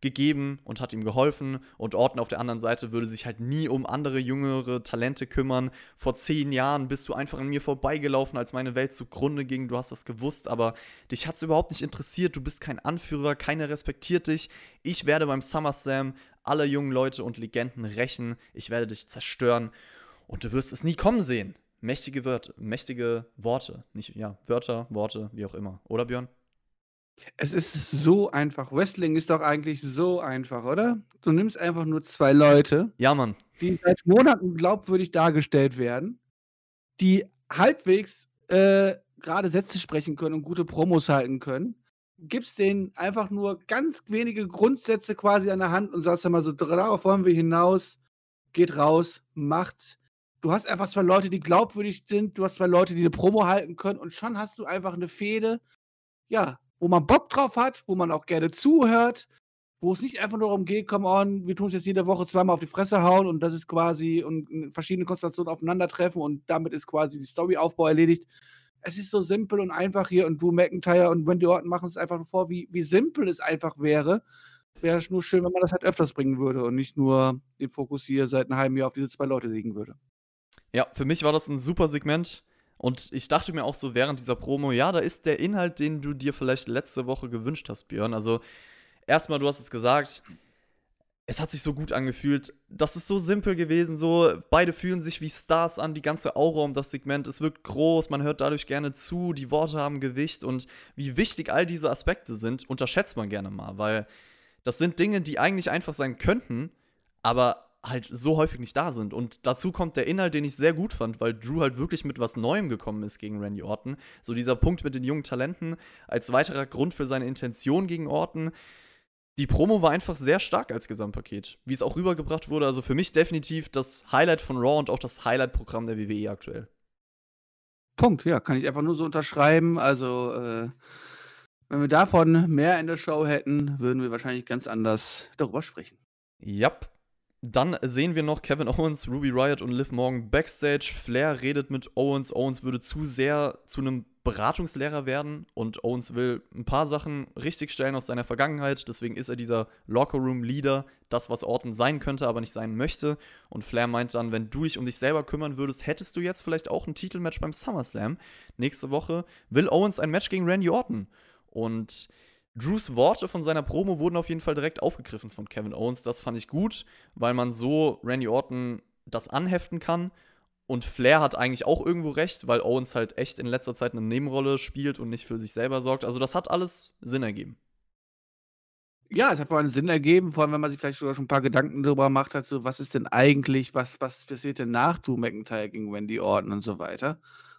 gegeben und hat ihm geholfen. Und Orton auf der anderen Seite würde sich halt nie um andere jüngere Talente kümmern. Vor zehn Jahren bist du einfach an mir vorbeigelaufen, als meine Welt zugrunde ging. Du hast das gewusst, aber dich hat es überhaupt nicht interessiert. Du bist kein Anführer, keiner respektiert dich. Ich werde beim SummerSlam alle jungen Leute und Legenden rächen. Ich werde dich zerstören und du wirst es nie kommen sehen. Mächtige Wörter, mächtige Worte, nicht ja, Wörter, Worte, wie auch immer. Oder Björn? Es ist so einfach. Wrestling ist doch eigentlich so einfach, oder? Du nimmst einfach nur zwei Leute, Ja, Mann. die seit Monaten glaubwürdig dargestellt werden, die halbwegs äh, gerade Sätze sprechen können und gute Promos halten können. Gibst denen einfach nur ganz wenige Grundsätze quasi an der Hand und sagst dann mal so, darauf wollen wir hinaus, geht raus, macht's. Du hast einfach zwei Leute, die glaubwürdig sind, du hast zwei Leute, die eine Promo halten können und schon hast du einfach eine Fehde. Ja, wo man Bock drauf hat, wo man auch gerne zuhört, wo es nicht einfach nur darum geht, come on, wir tun es jetzt jede Woche zweimal auf die Fresse hauen und das ist quasi und verschiedene Konstellationen aufeinandertreffen und damit ist quasi die Storyaufbau erledigt. Es ist so simpel und einfach hier und Drew McIntyre und Wendy Orton machen es einfach vor, wie, wie simpel es einfach wäre. Wäre nur schön, wenn man das halt öfters bringen würde und nicht nur den Fokus hier seit einem halben Jahr auf diese zwei Leute legen würde. Ja, für mich war das ein super Segment. Und ich dachte mir auch so während dieser Promo, ja, da ist der Inhalt, den du dir vielleicht letzte Woche gewünscht hast, Björn. Also, erstmal, du hast es gesagt, es hat sich so gut angefühlt. Das ist so simpel gewesen, so beide fühlen sich wie Stars an, die ganze Aura um das Segment, es wirkt groß, man hört dadurch gerne zu, die Worte haben Gewicht und wie wichtig all diese Aspekte sind, unterschätzt man gerne mal, weil das sind Dinge, die eigentlich einfach sein könnten, aber halt so häufig nicht da sind. Und dazu kommt der Inhalt, den ich sehr gut fand, weil Drew halt wirklich mit was Neuem gekommen ist gegen Randy Orton. So dieser Punkt mit den jungen Talenten als weiterer Grund für seine Intention gegen Orton. die Promo war einfach sehr stark als Gesamtpaket, wie es auch rübergebracht wurde. Also für mich definitiv das Highlight von Raw und auch das Highlight-Programm der WWE aktuell. Punkt, ja, kann ich einfach nur so unterschreiben. Also, äh, wenn wir davon mehr in der Show hätten, würden wir wahrscheinlich ganz anders darüber sprechen. Yep. Dann sehen wir noch Kevin Owens, Ruby Riot und Liv Morgan backstage. Flair redet mit Owens. Owens würde zu sehr zu einem Beratungslehrer werden und Owens will ein paar Sachen richtigstellen aus seiner Vergangenheit. Deswegen ist er dieser Lockerroom-Leader, das, was Orton sein könnte, aber nicht sein möchte. Und Flair meint dann, wenn du dich um dich selber kümmern würdest, hättest du jetzt vielleicht auch ein Titelmatch beim SummerSlam. Nächste Woche will Owens ein Match gegen Randy Orton. Und Drews Worte von seiner Promo wurden auf jeden Fall direkt aufgegriffen von Kevin Owens. Das fand ich gut, weil man so Randy Orton das anheften kann und Flair hat eigentlich auch irgendwo recht, weil Owens halt echt in letzter Zeit eine Nebenrolle spielt und nicht für sich selber sorgt. Also das hat alles Sinn ergeben. Ja, es hat vor allem Sinn ergeben, vor allem wenn man sich vielleicht sogar schon ein paar Gedanken darüber gemacht hat, so was ist denn eigentlich, was, was passiert denn nach Drew McIntyre gegen Wendy Orton und so weiter.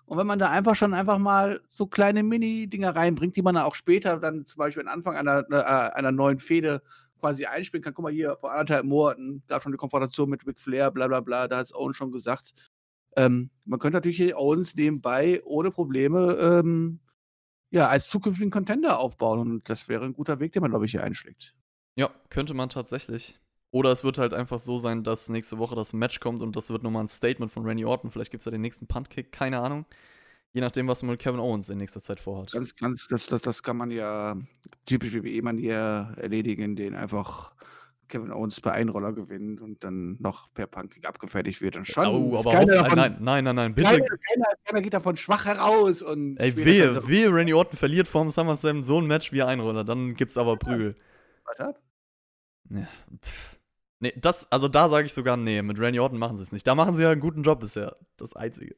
Und wenn man da einfach schon einfach mal so kleine Mini-Dinger reinbringt, die man dann auch später dann zum Beispiel am Anfang einer, äh, einer neuen Fehde quasi einspielen kann. Guck mal hier, vor anderthalb Monaten gab schon eine Konfrontation mit Ric Flair, bla bla bla, da hat es Owen schon gesagt. Ähm, man könnte natürlich hier Owens nebenbei ohne Probleme ähm, ja, als zukünftigen Contender aufbauen. Und das wäre ein guter Weg, den man, glaube ich, hier einschlägt. Ja, könnte man tatsächlich. Oder es wird halt einfach so sein, dass nächste Woche das Match kommt und das wird nochmal ein Statement von Randy Orton. Vielleicht gibt es ja den nächsten Puntkick, keine Ahnung. Je nachdem, was man mit Kevin Owens in nächster Zeit vorhat. Ganz, ganz, das, das, das kann man ja typisch WWE man hier erledigen, den einfach Kevin Owens per Einroller gewinnt und dann noch per Pancake abgefertigt wird. Und schon oh, aber keiner davon, nein, nein, nein, nein, bitte. Keiner, keiner, keiner geht davon schwach heraus. Und Ey, wehe, wehe, Randy Orton verliert vorm SummerSlam so ein Match wie Einroller, dann gibt's aber Prügel. Warte ab. Ja, Nee, das, also da sage ich sogar, nee, mit Randy Orton machen sie es nicht. Da machen sie ja einen guten Job bisher. Das Einzige.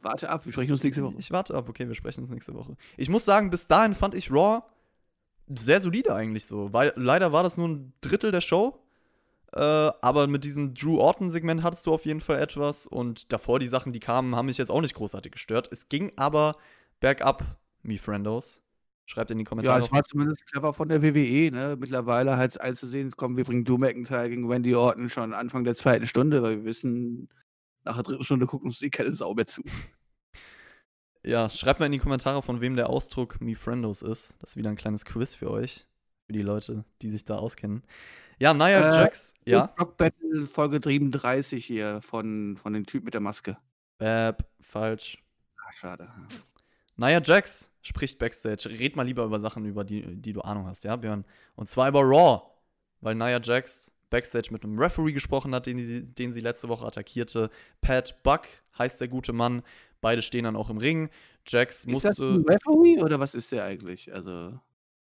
Warte ab, wir sprechen uns nächste Woche. Ich warte ab, okay, wir sprechen uns nächste Woche. Ich muss sagen, bis dahin fand ich Raw sehr solide eigentlich so. Weil leider war das nur ein Drittel der Show. Äh, aber mit diesem Drew Orton-Segment hattest du auf jeden Fall etwas. Und davor die Sachen, die kamen, haben mich jetzt auch nicht großartig gestört. Es ging aber bergab, me friendos. Schreibt in die Kommentare. Ja, es war zumindest clever von der WWE, ne? Mittlerweile halt einzusehen, kommen, wir bringen Drew McIntyre gegen Wendy Orton schon Anfang der zweiten Stunde, weil wir wissen, nach der dritten Stunde gucken uns die keine Sau mehr zu. Ja, schreibt mal in die Kommentare, von wem der Ausdruck Me Friendos ist. Das ist wieder ein kleines Quiz für euch. Für die Leute, die sich da auskennen. Ja, Nia äh, Jax, ja. Rock Battle Folge 37 hier von, von dem Typ mit der Maske. Bäb, falsch. Ah, schade. Nia Jax spricht Backstage. Red mal lieber über Sachen, über die, die du Ahnung hast, ja, Björn? Und zwar über Raw. Weil Nia Jax Backstage mit einem Referee gesprochen hat, den, den sie letzte Woche attackierte. Pat Buck heißt der gute Mann. Beide stehen dann auch im Ring. Jax ist musste. Ist das ein Referee oder was ist der eigentlich? Also.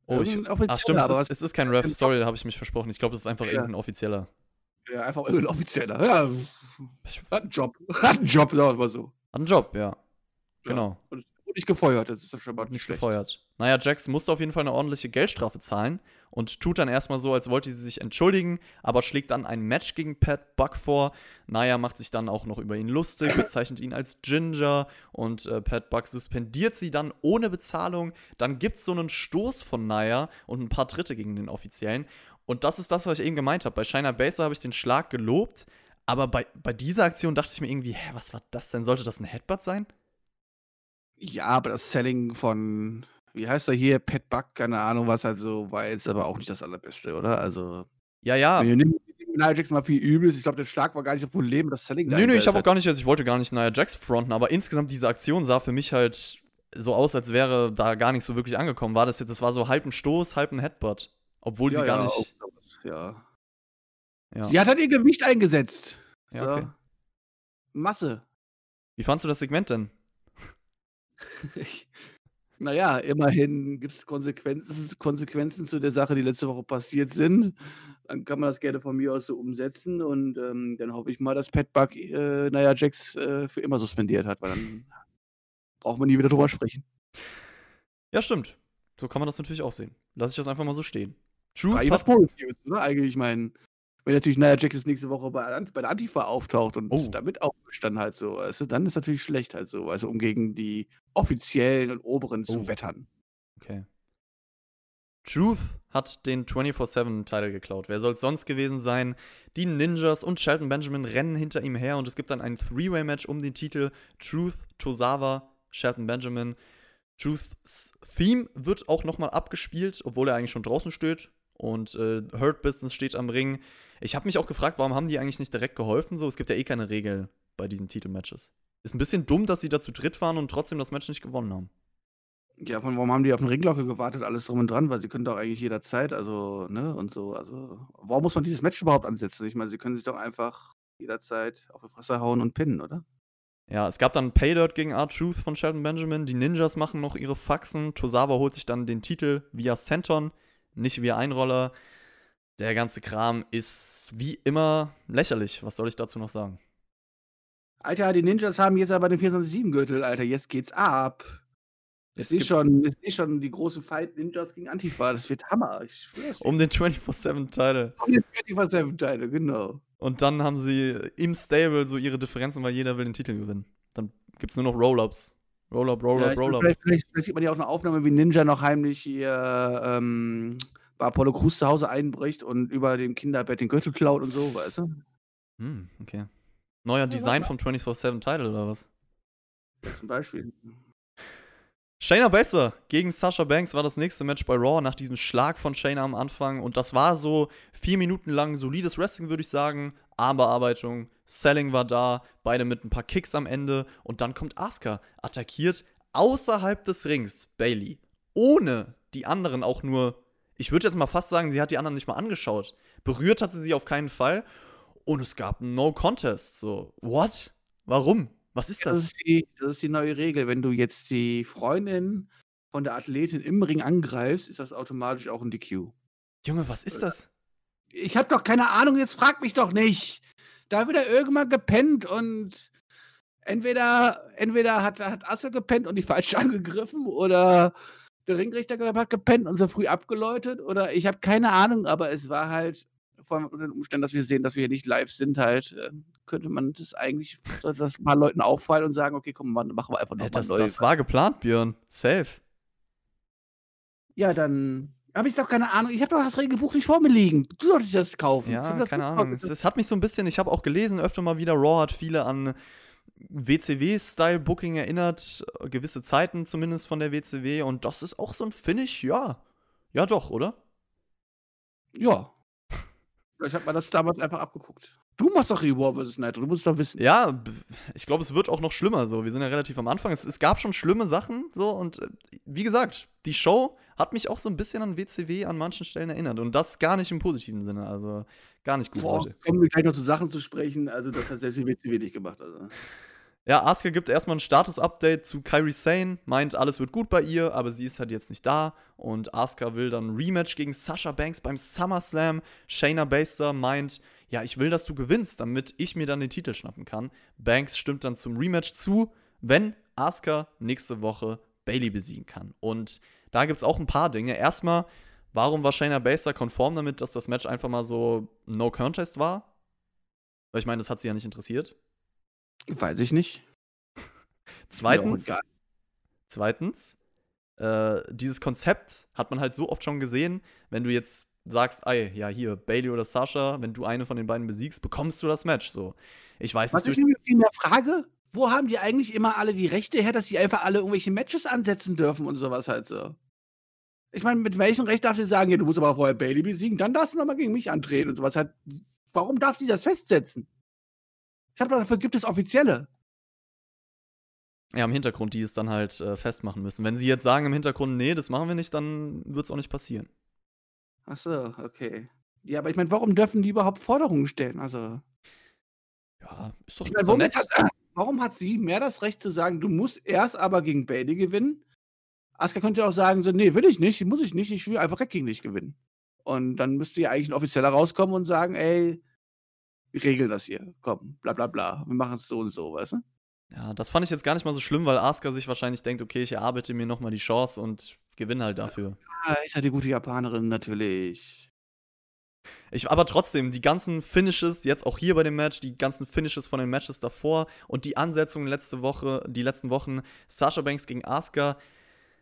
Oh, ich, ach stimmt, es ist, es ist, kein Ref, sorry, da habe ich mich versprochen. Ich glaube, es ist einfach ja. irgendein offizieller. Ja, einfach irgendein offizieller. Ja, hat einen Job. Hat einen Job, sagen wir mal so. Hat einen Job, ja. Genau. Ja. Und nicht gefeuert, das ist ja schon mal nicht, nicht schlecht. gefeuert. Naja, Jax musste auf jeden Fall eine ordentliche Geldstrafe zahlen und tut dann erstmal so, als wollte sie sich entschuldigen, aber schlägt dann ein Match gegen Pat Buck vor. Naya macht sich dann auch noch über ihn lustig, bezeichnet ihn als Ginger und äh, Pat Buck suspendiert sie dann ohne Bezahlung. Dann gibt es so einen Stoß von Naya und ein paar Tritte gegen den Offiziellen. Und das ist das, was ich eben gemeint habe. Bei Shiner Baser habe ich den Schlag gelobt, aber bei, bei dieser Aktion dachte ich mir irgendwie, hä, was war das denn? Sollte das ein Headbutt sein? Ja, aber das Selling von, wie heißt er hier, Pat Buck, keine Ahnung was halt so, war jetzt aber auch nicht das allerbeste, oder? Also. Ja, ja. Wenn ihr Nia Jax mal viel übel Ich glaube, der Schlag war gar nicht das Problem, das Selling Nö, nö, ich habe auch halt gar nicht, also ich wollte gar nicht Nia Jax fronten, aber insgesamt diese Aktion sah für mich halt so aus, als wäre da gar nicht so wirklich angekommen. War das jetzt, das war so halb ein Stoß, halb ein Headbutt. Obwohl ja, sie gar ja, nicht. Auch, ja. ja. Sie hat halt ihr Gewicht eingesetzt. Ja, so. okay. Masse. Wie fandst du das Segment denn? naja, immerhin gibt es Konsequenzen, Konsequenzen zu der Sache, die letzte Woche passiert sind. Dann kann man das gerne von mir aus so umsetzen und ähm, dann hoffe ich mal, dass Pat Buck, äh, naja, Jax äh, für immer suspendiert hat, weil dann braucht man nie wieder drüber sprechen. Ja, stimmt. So kann man das natürlich auch sehen. Lass ich das einfach mal so stehen. Truth War was Positives, ne? Eigentlich, ich meine, wenn natürlich Nia Jax nächste Woche bei, bei der Antifa auftaucht und oh. damit aufmischt, dann halt so, du, dann ist natürlich schlecht halt so, also um gegen die offiziellen und oberen oh. zu wettern. Okay. Truth hat den 24-7-Title geklaut. Wer soll es sonst gewesen sein? Die Ninjas und Shelton Benjamin rennen hinter ihm her und es gibt dann ein Three-Way-Match um den Titel Truth, Tosawa, Shelton Benjamin. Truths Theme wird auch nochmal abgespielt, obwohl er eigentlich schon draußen steht. Und äh, Hurt Business steht am Ring. Ich habe mich auch gefragt, warum haben die eigentlich nicht direkt geholfen? So, es gibt ja eh keine Regel bei diesen Titelmatches. Ist ein bisschen dumm, dass sie da zu dritt waren und trotzdem das Match nicht gewonnen haben. Ja, von warum haben die auf den Ringglocke gewartet, alles drum und dran, weil sie können doch eigentlich jederzeit, also, ne, und so, also, warum muss man dieses Match überhaupt ansetzen? Ich meine, sie können sich doch einfach jederzeit auf die Fresse hauen und pinnen, oder? Ja, es gab dann Paydirt gegen R-Truth von Sheldon Benjamin. Die Ninjas machen noch ihre Faxen. Tosawa holt sich dann den Titel via Senton, nicht via Einroller. Der ganze Kram ist wie immer lächerlich. Was soll ich dazu noch sagen? Alter, die Ninjas haben jetzt aber den 24-7-Gürtel, Alter. Jetzt geht's ab. Jetzt gibt's- schon, ich seh schon die große Fight Ninjas gegen Antifa. Das wird Hammer. Um den 24-7-Title. Um den 24-7-Teile, genau. Und dann haben sie im Stable so ihre Differenzen, weil jeder will den Titel gewinnen. Dann gibt's nur noch Roll-Ups. Roll-Up, Roll-Up, Roll-Up. vielleicht, vielleicht, vielleicht sieht man ja auch eine Aufnahme, wie Ninja noch heimlich hier ähm, bei Apollo Crews zu Hause einbricht und über dem Kinderbett den Gürtel klaut und so, weißt du? Hm, okay. Neuer Design vom 24-7-Title oder was? Zum Beispiel. Shayna Baszler gegen Sasha Banks war das nächste Match bei Raw nach diesem Schlag von Shayna am Anfang. Und das war so vier Minuten lang solides Wrestling, würde ich sagen. Armbearbeitung, Selling war da, beide mit ein paar Kicks am Ende. Und dann kommt Asuka, attackiert außerhalb des Rings Bailey. Ohne die anderen auch nur, ich würde jetzt mal fast sagen, sie hat die anderen nicht mal angeschaut. Berührt hat sie sie auf keinen Fall. Und es gab einen No-Contest. So, what? Warum? Was ist Das das? ist, die, das ist die neue Regel. Wenn du jetzt die Freundin von der Athletin im Ring angreifst, ist das automatisch auch ein DQ. Junge, was ist das? Ich hab doch keine Ahnung, jetzt frag mich doch nicht. Da wird er irgendwann gepennt und entweder, entweder hat, hat Asse gepennt und die falsch angegriffen oder der Ringrichter hat gepennt und so früh abgeläutet oder ich habe keine Ahnung, aber es war halt vor allem unter den Umständen, dass wir sehen, dass wir hier nicht live sind, halt, äh, könnte man das eigentlich das ein paar Leuten auffallen und sagen, okay, komm, machen wir einfach Ja, nochmal das, neu. das war geplant, Björn. Safe. ja, dann habe ich doch keine Ahnung. Ich habe doch das Regelbuch nicht vor mir liegen. Du solltest das kaufen. Ja, keine Ahnung. Es, es hat mich so ein bisschen, ich habe auch gelesen, öfter mal wieder, Raw hat viele an WCW-Style-Booking erinnert, äh, gewisse Zeiten zumindest von der WCW und das ist auch so ein Finish, ja. Ja, doch, oder? Ja. Ich habe mir das damals einfach abgeguckt. Du machst doch Rewar vs. Nitro, du musst doch wissen. Ja, ich glaube, es wird auch noch schlimmer so. Wir sind ja relativ am Anfang. Es, es gab schon schlimme Sachen so und äh, wie gesagt, die Show hat mich auch so ein bisschen an WCW an manchen Stellen erinnert und das gar nicht im positiven Sinne, also gar nicht gut, Boah, Leute. kommen wir gleich noch zu Sachen zu sprechen. Also, das hat selbst die WCW nicht gemacht. Also. Ja, Asuka gibt erstmal ein Status-Update zu Kairi Sane, meint, alles wird gut bei ihr, aber sie ist halt jetzt nicht da. Und Asuka will dann ein Rematch gegen Sasha Banks beim SummerSlam. Shayna Baszler meint, ja, ich will, dass du gewinnst, damit ich mir dann den Titel schnappen kann. Banks stimmt dann zum Rematch zu, wenn Asuka nächste Woche Bailey besiegen kann. Und da gibt es auch ein paar Dinge. Erstmal, warum war Shayna Baszler konform damit, dass das Match einfach mal so No Contest war? Weil ich meine, das hat sie ja nicht interessiert. Weiß ich nicht. Zweitens, egal. zweitens äh, dieses Konzept hat man halt so oft schon gesehen, wenn du jetzt sagst, ey, ja, hier, Bailey oder Sasha, wenn du eine von den beiden besiegst, bekommst du das Match. So. Ich weiß Was nicht, ich durch, mir viel mehr frage, wo haben die eigentlich immer alle die Rechte her, dass sie einfach alle irgendwelche Matches ansetzen dürfen und sowas halt so? Ich meine, mit welchem Recht darf sie sagen, ja, du musst aber vorher Bailey besiegen, dann darfst du nochmal gegen mich antreten und sowas halt. Warum darf sie das festsetzen? Ich habe dafür gibt es offizielle. ja, im Hintergrund, die es dann halt äh, festmachen müssen. Wenn sie jetzt sagen im Hintergrund, nee, das machen wir nicht, dann wird es auch nicht passieren. Ach so, okay. Ja, aber ich meine, warum dürfen die überhaupt Forderungen stellen? Also, Ja, ist doch, ich meine, doch warum, nett. hat, warum hat sie mehr das Recht zu sagen, du musst erst aber gegen Bailey gewinnen? Asuka könnte ja auch sagen, so, nee, will ich nicht, muss ich nicht, ich will einfach gegen dich gewinnen. Und dann müsste ja eigentlich ein Offizieller rauskommen und sagen, ey, wir regeln das hier, komm, bla bla bla, wir machen es so und so, weißt du? Ja, das fand ich jetzt gar nicht mal so schlimm, weil Asuka sich wahrscheinlich denkt, okay, ich erarbeite mir nochmal die Chance und gewinne halt dafür. Ah, ist ja die gute Japanerin, natürlich. Ich, aber trotzdem, die ganzen Finishes, jetzt auch hier bei dem Match, die ganzen Finishes von den Matches davor und die Ansetzungen letzte Woche, die letzten Wochen, Sasha Banks gegen Asuka,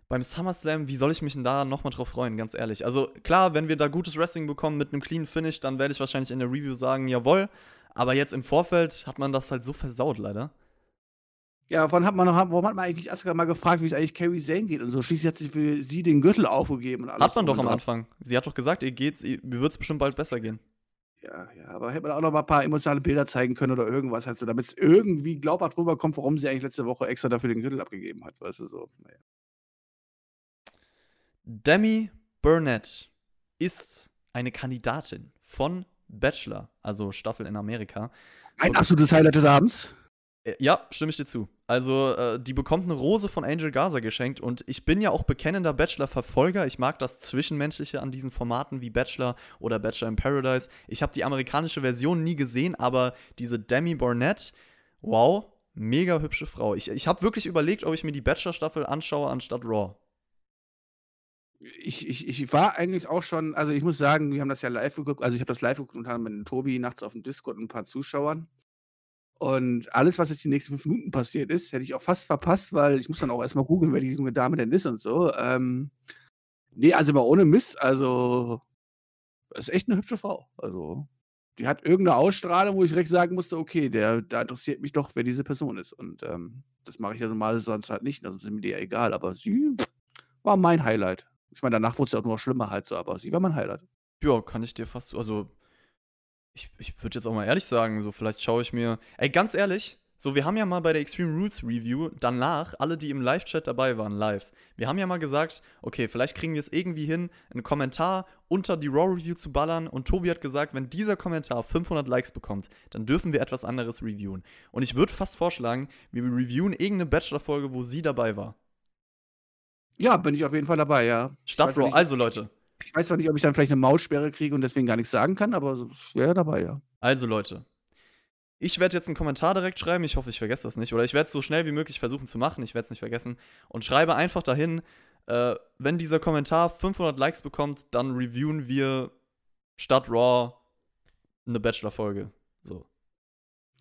beim SummerSlam, wie soll ich mich denn da nochmal drauf freuen, ganz ehrlich. Also klar, wenn wir da gutes Wrestling bekommen mit einem clean Finish, dann werde ich wahrscheinlich in der Review sagen, jawohl. Aber jetzt im Vorfeld hat man das halt so versaut, leider. Ja, warum hat man, noch, warum hat man eigentlich Asuka mal gefragt, wie es eigentlich Carrie Zane geht und so? Schließlich hat sie für sie den Gürtel aufgegeben und alles. Hat man doch am dran. Anfang. Sie hat doch gesagt, ihr geht's, ihr- wird's bestimmt bald besser gehen. Ja, ja, aber hätte man auch noch mal ein paar emotionale Bilder zeigen können oder irgendwas, halt so, damit es irgendwie glaubhaft rüberkommt, warum sie eigentlich letzte Woche extra dafür den Gürtel abgegeben hat, weißt du so. Naja. Demi Burnett ist eine Kandidatin von Bachelor, also Staffel in Amerika. Ein absolutes Highlight des Abends. Äh, Ja, stimme ich dir zu. Also, äh, die bekommt eine Rose von Angel Gaza geschenkt und ich bin ja auch bekennender Bachelor-Verfolger. Ich mag das Zwischenmenschliche an diesen Formaten wie Bachelor oder Bachelor in Paradise. Ich habe die amerikanische Version nie gesehen, aber diese Demi Barnett, wow, mega hübsche Frau. Ich, ich habe wirklich überlegt, ob ich mir die Bachelor-Staffel anschaue anstatt Raw. Ich, ich, ich war eigentlich auch schon, also ich muss sagen, wir haben das ja live geguckt, also ich habe das live geguckt und haben mit Tobi nachts auf dem Discord und ein paar Zuschauern. Und alles, was jetzt die nächsten fünf Minuten passiert ist, hätte ich auch fast verpasst, weil ich muss dann auch erstmal googeln, wer die junge Dame denn ist und so. Ähm, nee, also aber ohne Mist, also ist echt eine hübsche Frau. Also die hat irgendeine Ausstrahlung, wo ich direkt sagen musste, okay, der, da interessiert mich doch, wer diese Person ist. Und ähm, das mache ich ja normal sonst halt nicht, also ist mir die ja egal, aber sie war mein Highlight. Ich meine, danach wurde es ja auch nur schlimmer halt so, aber sie war mein Highlight. Ja, kann ich dir fast, also ich, ich würde jetzt auch mal ehrlich sagen, so vielleicht schaue ich mir, ey, ganz ehrlich, so wir haben ja mal bei der Extreme Rules Review danach, alle, die im Live-Chat dabei waren, live, wir haben ja mal gesagt, okay, vielleicht kriegen wir es irgendwie hin, einen Kommentar unter die Raw Review zu ballern und Tobi hat gesagt, wenn dieser Kommentar 500 Likes bekommt, dann dürfen wir etwas anderes reviewen. Und ich würde fast vorschlagen, wir reviewen irgendeine Bachelor-Folge, wo sie dabei war. Ja, bin ich auf jeden Fall dabei, ja. Statt weiß Raw. Also Leute, Ich weiß zwar nicht, ob ich dann vielleicht eine Maussperre kriege und deswegen gar nichts sagen kann, aber schwer dabei, ja. Also Leute, ich werde jetzt einen Kommentar direkt schreiben. Ich hoffe, ich vergesse das nicht. Oder ich werde es so schnell wie möglich versuchen zu machen. Ich werde es nicht vergessen. Und schreibe einfach dahin, äh, wenn dieser Kommentar 500 Likes bekommt, dann reviewen wir statt Raw eine Bachelor-Folge. So.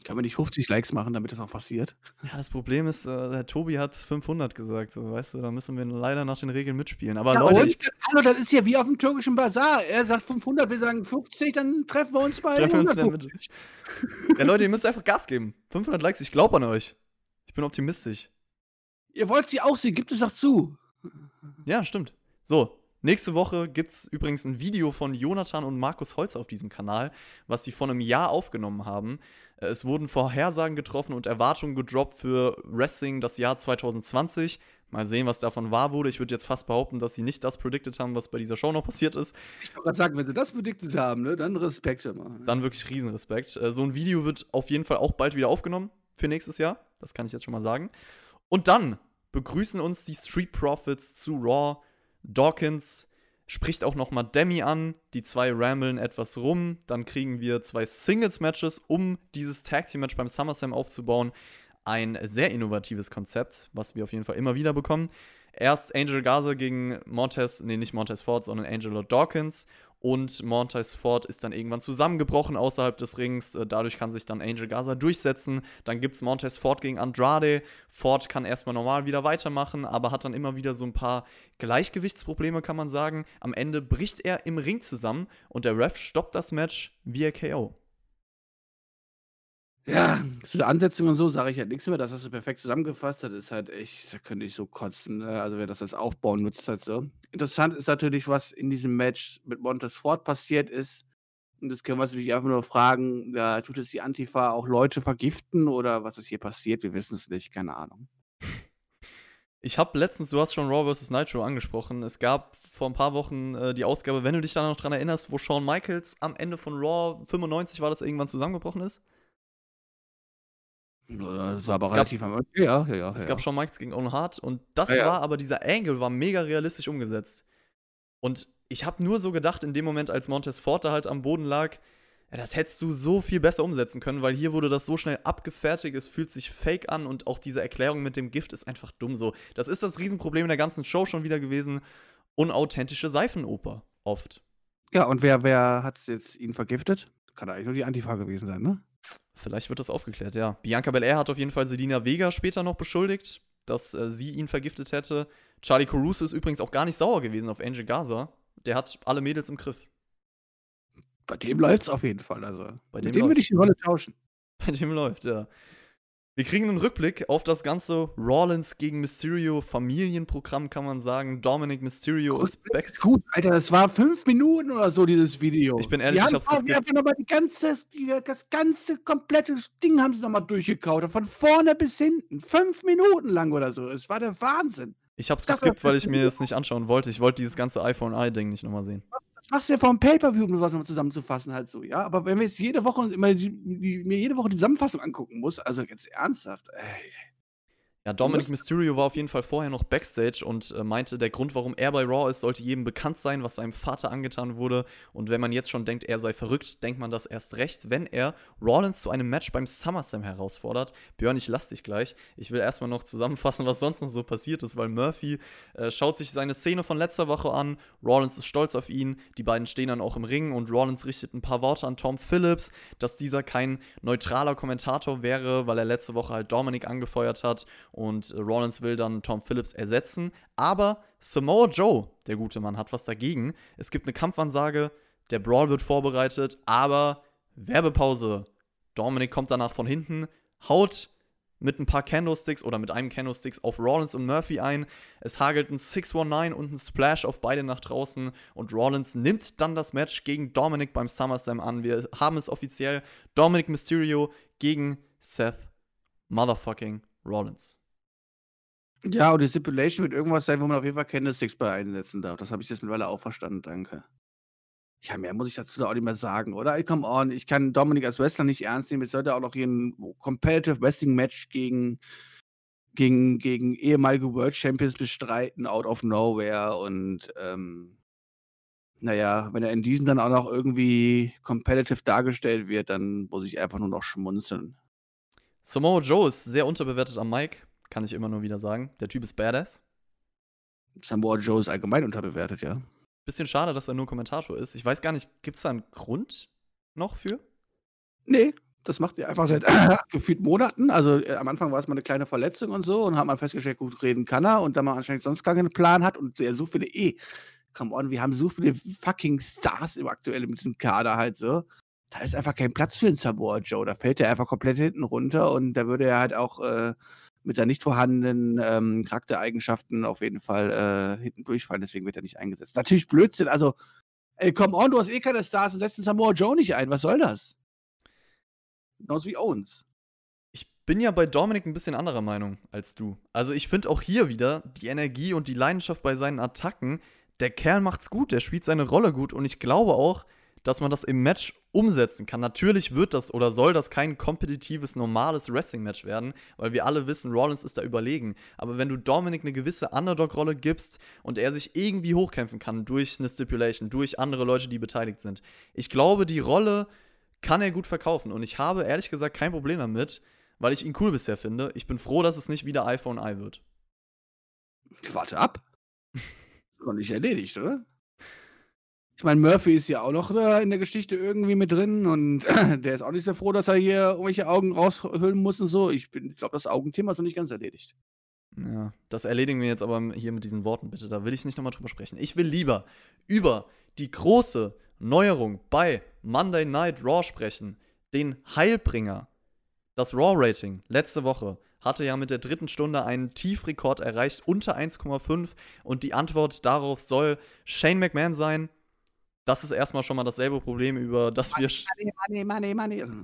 Kann man nicht 50 Likes machen, damit das auch passiert? Ja, das Problem ist, äh, der Tobi hat 500 gesagt. So, weißt du, da müssen wir leider nach den Regeln mitspielen. Aber Ja, Leute, ich Hallo, das ist ja wie auf dem türkischen Bazar. Er sagt 500, wir sagen 50, dann treffen wir uns bei treffe uns in der 150. Mitte. Ja, Leute, ihr müsst einfach Gas geben. 500 Likes, ich glaube an euch. Ich bin optimistisch. Ihr wollt sie auch sehen, gibt es auch zu. Ja, stimmt. So, nächste Woche gibt es übrigens ein Video von Jonathan und Markus Holz auf diesem Kanal, was sie vor einem Jahr aufgenommen haben. Es wurden Vorhersagen getroffen und Erwartungen gedroppt für Wrestling das Jahr 2020. Mal sehen, was davon wahr wurde. Ich würde jetzt fast behaupten, dass sie nicht das predicted haben, was bei dieser Show noch passiert ist. Ich wollte gerade sagen, wenn sie das prediktet haben, ne, dann Respekt immer. Dann wirklich Riesenrespekt. Äh, So ein Video wird auf jeden Fall auch bald wieder aufgenommen für nächstes Jahr. Das kann ich jetzt schon mal sagen. Und dann begrüßen uns die Street Profits zu Raw. Dawkins spricht auch noch mal Demi an. Die zwei ramblen etwas rum. Dann kriegen wir zwei Singles-Matches, um dieses Tag-Team-Match beim SummerSlam aufzubauen. Ein sehr innovatives Konzept, was wir auf jeden Fall immer wieder bekommen. Erst Angel Gaza gegen Montez, nee, nicht Montez Ford, sondern Angelo Dawkins. Und Montez Ford ist dann irgendwann zusammengebrochen außerhalb des Rings. Äh, Dadurch kann sich dann Angel Gaza durchsetzen. Dann gibt es Montez Ford gegen Andrade. Ford kann erstmal normal wieder weitermachen, aber hat dann immer wieder so ein paar Gleichgewichtsprobleme, kann man sagen. Am Ende bricht er im Ring zusammen und der Ref stoppt das Match via KO. Ja, zu der Ansetzung und so sage ich halt nichts mehr. Das hast du perfekt zusammengefasst. Das ist halt echt, da könnte ich so kotzen. Ne? Also, wer das als Aufbau nutzt, halt so. Interessant ist natürlich, was in diesem Match mit Montes Ford passiert ist. Und das können wir uns natürlich einfach nur fragen: ja, tut es die Antifa auch Leute vergiften oder was ist hier passiert? Wir wissen es nicht, keine Ahnung. Ich habe letztens, du hast schon Raw vs. Nitro angesprochen. Es gab vor ein paar Wochen äh, die Ausgabe, wenn du dich da noch dran erinnerst, wo Shawn Michaels am Ende von Raw 95 war, das irgendwann zusammengebrochen ist. Das war aber Es gab- relativ am Ja, ja, ja. Es ja. gab Shawn Michaels gegen Owen Hart und das Ja, war aber dieser Angle war mega realistisch umgesetzt. Und ich habe nur so gedacht, in dem Moment, als Montez Ford da halt am Boden lag, das hättest du so viel besser umsetzen können, weil hier wurde das so schnell abgefertigt, es fühlt sich fake an und auch diese Erklärung mit dem Gift ist einfach dumm so. Das ist das Riesenproblem in der ganzen Show schon wieder gewesen. Unauthentische Seifenoper. Oft. ja, und wer, wer hat jetzt ihn vergiftet? Kann eigentlich nur die Antifa gewesen sein, ne? Vielleicht wird das aufgeklärt, ja. Bianca Belair hat auf jeden Fall Selina Vega später noch beschuldigt. dass äh, sie ihn vergiftet hätte. Charlie Caruso ist übrigens auch gar nicht sauer gewesen auf Angel Gaza. Der hat alle Mädels im Griff. Bei dem läuft's auf jeden Fall. Also. Bei dem dem würde ich die Rolle tauschen. Bei dem läuft, ja. Wir kriegen einen Rückblick auf das ganze Rollins gegen Mysterio Familienprogramm, kann man sagen. Dominic Mysterio ist Ist backstage. gut, Alter, das war fünf Minuten oder so, dieses Video. Ich bin ehrlich, die ich haben hab's geskippt. einfach nochmal die ganze, die, das ganze komplette Ding haben sie nochmal durchgekaut. Von vorne bis hinten. Fünf Minuten lang oder so. Es war der Wahnsinn. Ich hab's Das geskippt, weil ich mir das nicht anschauen wollte. Ich wollte dieses ganze iPhone-i-Ding nicht nochmal sehen. Das machst du ja vom Pay-Per-View, um sowas nochmal zusammenzufassen, halt so, ja. Aber wenn wir jetzt jede Woche immer die, die, mir jede Woche die Zusammenfassung angucken muss, also ganz ernsthaft, ey. Ja, Dominic Mysterio war auf jeden Fall vorher noch Backstage und äh, meinte, der Grund, warum er bei Raw ist, sollte jedem bekannt sein, was seinem Vater angetan wurde. Und wenn man jetzt schon denkt, er sei verrückt, denkt man das erst recht, wenn er Rollins zu einem Match beim SummerSlam herausfordert. Björn, ich lass dich gleich. Ich will erstmal noch zusammenfassen, was sonst noch so passiert ist, weil Murphy äh, schaut sich seine Szene von letzter Woche an. Rollins ist stolz auf ihn. Die beiden stehen dann auch im Ring und Rollins richtet ein paar Worte an Tom Phillips, dass dieser kein neutraler Kommentator wäre, weil er letzte Woche halt Dominic angefeuert hat und äh, Rollins will dann Tom Phillips ersetzen. Aber Samoa Joe, der gute Mann, hat was dagegen. Es gibt eine Kampfansage, der Brawl wird vorbereitet, aber Werbepause. Dominic kommt danach von hinten, haut mit ein paar Candlesticks oder mit einem Candlesticks auf Rollins und Murphy ein. Es hagelt ein 619 und ein Splash auf beide nach draußen und Rollins nimmt dann das Match gegen Dominic beim SummerSlam an. Wir haben es offiziell. Dominic Mysterio gegen Seth Motherfucking Rollins. Ja, und die Stipulation wird irgendwas sein, wo man auf jeden Fall Candlesticks bei einsetzen darf. Das habe ich jetzt mittlerweile auch verstanden, danke. Ja, mehr muss ich dazu da auch nicht mehr sagen, oder? Ey, come on, ich kann Dominik als Wrestler nicht ernst nehmen. Jetzt sollte auch noch hier ein Competitive Wrestling Match gegen, gegen, gegen ehemalige World Champions bestreiten, out of nowhere. Und ähm, naja, wenn er in diesem dann auch noch irgendwie competitive dargestellt wird, dann muss ich einfach nur noch schmunzeln. Samoa Joe ist sehr unterbewertet am Mic, kann ich immer nur wieder sagen. Der Typ ist badass. Samoa Joe ist allgemein unterbewertet, ja. Bisschen schade, dass er nur Kommentator ist. Ich weiß gar nicht, gibt es da einen Grund noch für? Nee, das macht er einfach seit gefühlt Monaten. Also äh, am Anfang war es mal eine kleine Verletzung und so und hat man festgestellt, gut reden kann er und da man anscheinend sonst gar keinen Plan hat und er so viele eh. Come on, wir haben so viele fucking Stars im aktuell mit diesem Kader halt so. Da ist einfach kein Platz für einen Samoa Joe. Da fällt er einfach komplett hinten runter und da würde er halt auch äh, mit seinen nicht vorhandenen ähm, Charaktereigenschaften auf jeden Fall äh, hinten durchfallen. Deswegen wird er nicht eingesetzt. Natürlich Blödsinn. Also, ey, come on, du hast eh keine Stars und setzt den Samoa Joe nicht ein. Was soll das? Genauso wie Owens. Ich bin ja bei Dominik ein bisschen anderer Meinung als du. Also ich finde auch hier wieder die Energie und die Leidenschaft bei seinen Attacken. Der Kerl macht's gut, der spielt seine Rolle gut und ich glaube auch, dass man das im Match umsetzen kann. Natürlich wird das oder soll das kein kompetitives, normales Wrestling-Match werden, weil wir alle wissen, Rollins ist da überlegen. Aber wenn du Dominik eine gewisse Underdog-Rolle gibst und er sich irgendwie hochkämpfen kann durch eine Stipulation, durch andere Leute, die beteiligt sind, ich glaube, die Rolle kann er gut verkaufen. Und ich habe ehrlich gesagt kein Problem damit, weil ich ihn cool bisher finde. Ich bin froh, dass es nicht wieder iPhone i wird. Warte ab. Noch nicht erledigt, oder? Ich meine, Murphy ist ja auch noch da in der Geschichte irgendwie mit drin und der ist auch nicht so froh, dass er hier irgendwelche Augen raushüllen muss und so. Ich, ich glaube, das Augenthema ist noch nicht ganz erledigt. Ja, das erledigen wir jetzt aber hier mit diesen Worten bitte. Da will ich nicht nochmal drüber sprechen. Ich will lieber über die große Neuerung bei Monday Night Raw sprechen. Den Heilbringer. Das Raw-Rating letzte Woche hatte ja mit der dritten Stunde einen Tiefrekord erreicht, unter 1,5. Und die Antwort darauf soll Shane McMahon sein. Das ist erstmal schon mal dasselbe Problem, über das wir. Money, money, money, money.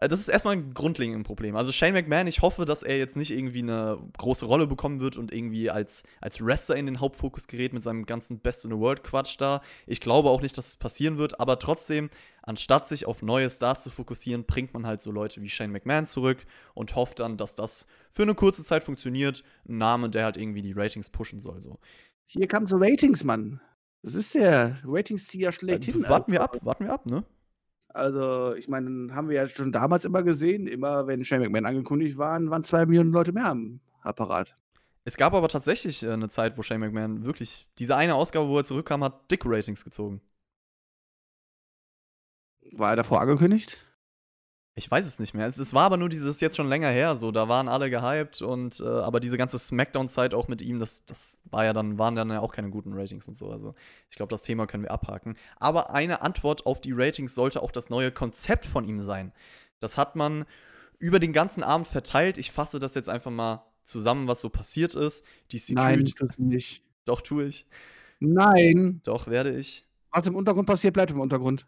Äh, Das ist erstmal ein grundlegendes Problem. Also Shane McMahon, ich hoffe, dass er jetzt nicht irgendwie eine große Rolle bekommen wird und irgendwie als, als Wrestler in den Hauptfokus gerät mit seinem ganzen Best in the World Quatsch da. Ich glaube auch nicht, dass es passieren wird, aber trotzdem, anstatt sich auf neue Stars zu fokussieren, bringt man halt so Leute wie Shane McMahon zurück und hofft dann, dass das für eine kurze Zeit funktioniert. Ein Name, der halt irgendwie die Ratings pushen soll. So. Hier kamen so Ratings, Mann. Das ist der Ratings-Tier schlechthin. Äh, warten wir ab, warten wir ab, ne? Also, ich meine, haben wir ja schon damals immer gesehen, immer wenn Shane McMahon angekündigt waren, waren zwei Millionen Leute mehr am Apparat. Es gab aber tatsächlich äh, eine Zeit, wo Shane McMahon wirklich diese eine Ausgabe, wo er zurückkam, hat dicke Ratings gezogen. War er davor angekündigt? Ich weiß es nicht mehr. Es, es, war aber nur dieses jetzt schon länger her, so da waren alle gehypt und äh, aber diese ganze Smackdown-Zeit auch mit ihm, das, das war ja dann, waren dann ja auch keine guten Ratings und so. Also ich glaube, das Thema können wir abhaken. Aber eine Antwort auf die Ratings sollte auch das neue Konzept von ihm sein. Das hat man über den ganzen Abend verteilt. Ich fasse das jetzt einfach mal zusammen, was so passiert ist. Die Security. Nein, das nicht. Doch, tue ich. Nein. Doch, werde ich. Was im Untergrund passiert, bleibt im Untergrund.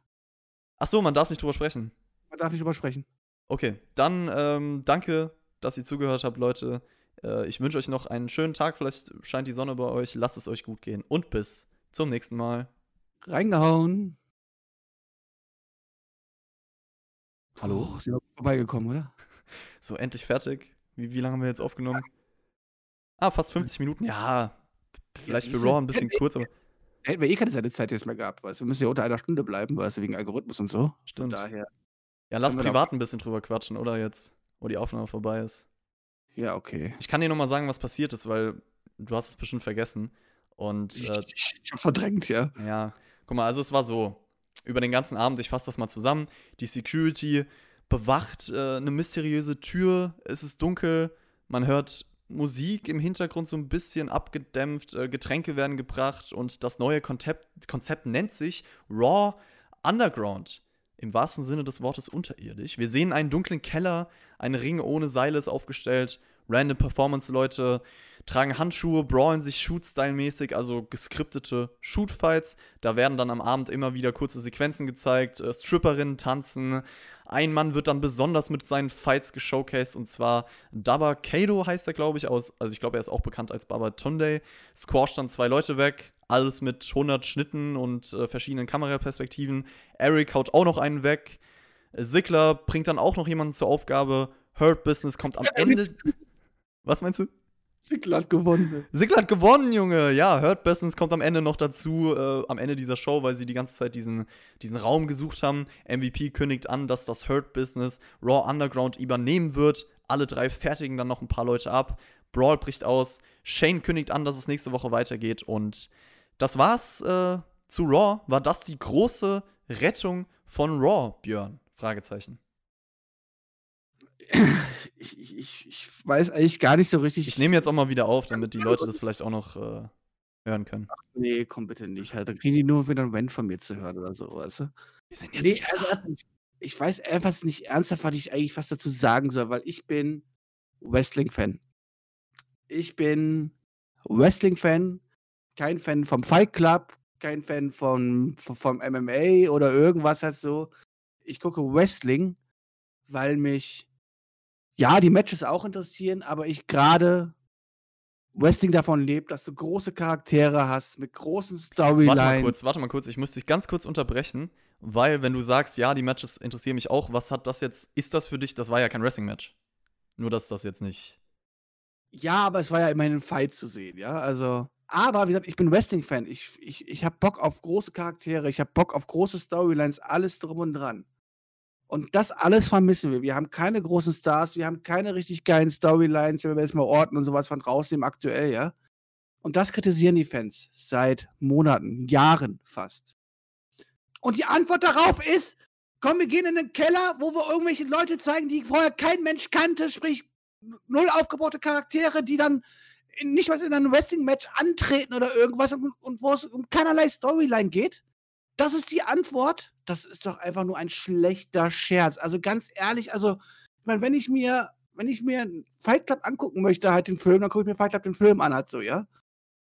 Ach so, man darf nicht drüber sprechen. Man darf nicht drüber sprechen. Okay, dann ähm, danke, dass ihr zugehört habt, Leute. Äh, ich wünsche euch noch einen schönen Tag. Vielleicht scheint die Sonne bei euch. Lasst es euch gut gehen. Und bis zum nächsten Mal. Reingehauen. Hallo? Oh, sind wir vorbeigekommen, oder? So, endlich fertig. Wie, wie lange haben wir jetzt aufgenommen? Ah, fast 50 Minuten. Ja, vielleicht für Raw ein bisschen kurz, aber. Hätten wir eh keine Sendezeit jetzt mehr gehabt, weißt du. Wir müssen ja unter einer Stunde bleiben, weißt du, wegen Algorithmus und so. Stimmt. Von daher. Ja, lass privat ein bisschen drüber quatschen, oder jetzt, wo die Aufnahme vorbei ist. Ja, okay. Ich kann dir nochmal sagen, was passiert ist, weil du hast es bestimmt vergessen. Und, äh, ich, ich verdrängt, ja. Ja, guck mal, also es war so, über den ganzen Abend, ich fasse das mal zusammen, die Security bewacht äh, eine mysteriöse Tür, es ist dunkel, man hört Musik im Hintergrund so ein bisschen abgedämpft, äh, Getränke werden gebracht und das neue Konzept, Konzept nennt sich Raw Underground. Im wahrsten Sinne des Wortes unterirdisch. Wir sehen einen dunklen Keller, ein Ring ohne Seile ist aufgestellt, random Performance-Leute tragen Handschuhe, brawlen sich Shoot-Style-mäßig, also geskriptete Shoot-Fights. Da werden dann am Abend immer wieder kurze Sequenzen gezeigt, äh, Stripperinnen tanzen, ein Mann wird dann besonders mit seinen Fights geshowcased und zwar Daba Kado heißt er, glaube ich, aus. Also ich glaube, er ist auch bekannt als Baba Tunde. Squash dann zwei Leute weg, alles mit 100 Schnitten und äh, verschiedenen Kameraperspektiven. Eric haut auch noch einen weg. Ziggler bringt dann auch noch jemanden zur Aufgabe. Hurt Business kommt am Ende. Was meinst du? Sigler hat gewonnen. Sigler hat gewonnen, Junge. Ja, Hurt Business kommt am Ende noch dazu, äh, am Ende dieser Show, weil sie die ganze Zeit diesen, diesen Raum gesucht haben. MVP kündigt an, dass das Hurt Business Raw Underground übernehmen wird. Alle drei fertigen dann noch ein paar Leute ab. Brawl bricht aus. Shane kündigt an, dass es nächste Woche weitergeht. Und das war's äh, zu Raw. War das die große Rettung von Raw, Björn? Fragezeichen ich, ich, ich weiß eigentlich gar nicht so richtig. Ich nehme jetzt auch mal wieder auf, damit die Leute das vielleicht auch noch äh, hören können. Ach, nee, komm bitte nicht. Halt. Dann kriegen die nur wieder ein Wenn von mir zu hören oder so, weißt du? Wir sind jetzt nee, also, ich weiß einfach nicht ernsthaft, was ich eigentlich was dazu sagen soll, weil ich bin Wrestling-Fan. Ich bin Wrestling-Fan, kein Fan vom Fight Club, kein Fan von, vom MMA oder irgendwas halt so. Ich gucke Wrestling, weil mich ja, die Matches auch interessieren, aber ich gerade Wrestling davon lebt, dass du große Charaktere hast mit großen Storylines. Warte mal kurz, warte mal kurz, ich muss dich ganz kurz unterbrechen, weil wenn du sagst, ja, die Matches interessieren mich auch, was hat das jetzt, ist das für dich, das war ja kein Wrestling-Match. Nur, dass das jetzt nicht. Ja, aber es war ja immerhin ein Fight zu sehen, ja, also. Aber, wie gesagt, ich bin Wrestling-Fan. Ich, ich, ich habe Bock auf große Charaktere, ich habe Bock auf große Storylines, alles drum und dran. Und das alles vermissen wir. Wir haben keine großen Stars, wir haben keine richtig geilen Storylines, wenn wir jetzt mal Orten und sowas von rausnehmen, aktuell, ja. Und das kritisieren die Fans seit Monaten, Jahren fast. Und die Antwort darauf ist, komm, wir gehen in den Keller, wo wir irgendwelche Leute zeigen, die vorher kein Mensch kannte, sprich null aufgebaute Charaktere, die dann nicht mal in einem Wrestling-Match antreten oder irgendwas und, und wo es um keinerlei Storyline geht. Das ist die Antwort. Das ist doch einfach nur ein schlechter Scherz. Also ganz ehrlich, also, ich meine, wenn ich mir, wenn ich mir Fight Club angucken möchte, halt den Film, dann gucke ich mir Fight Club den Film an, halt so, ja.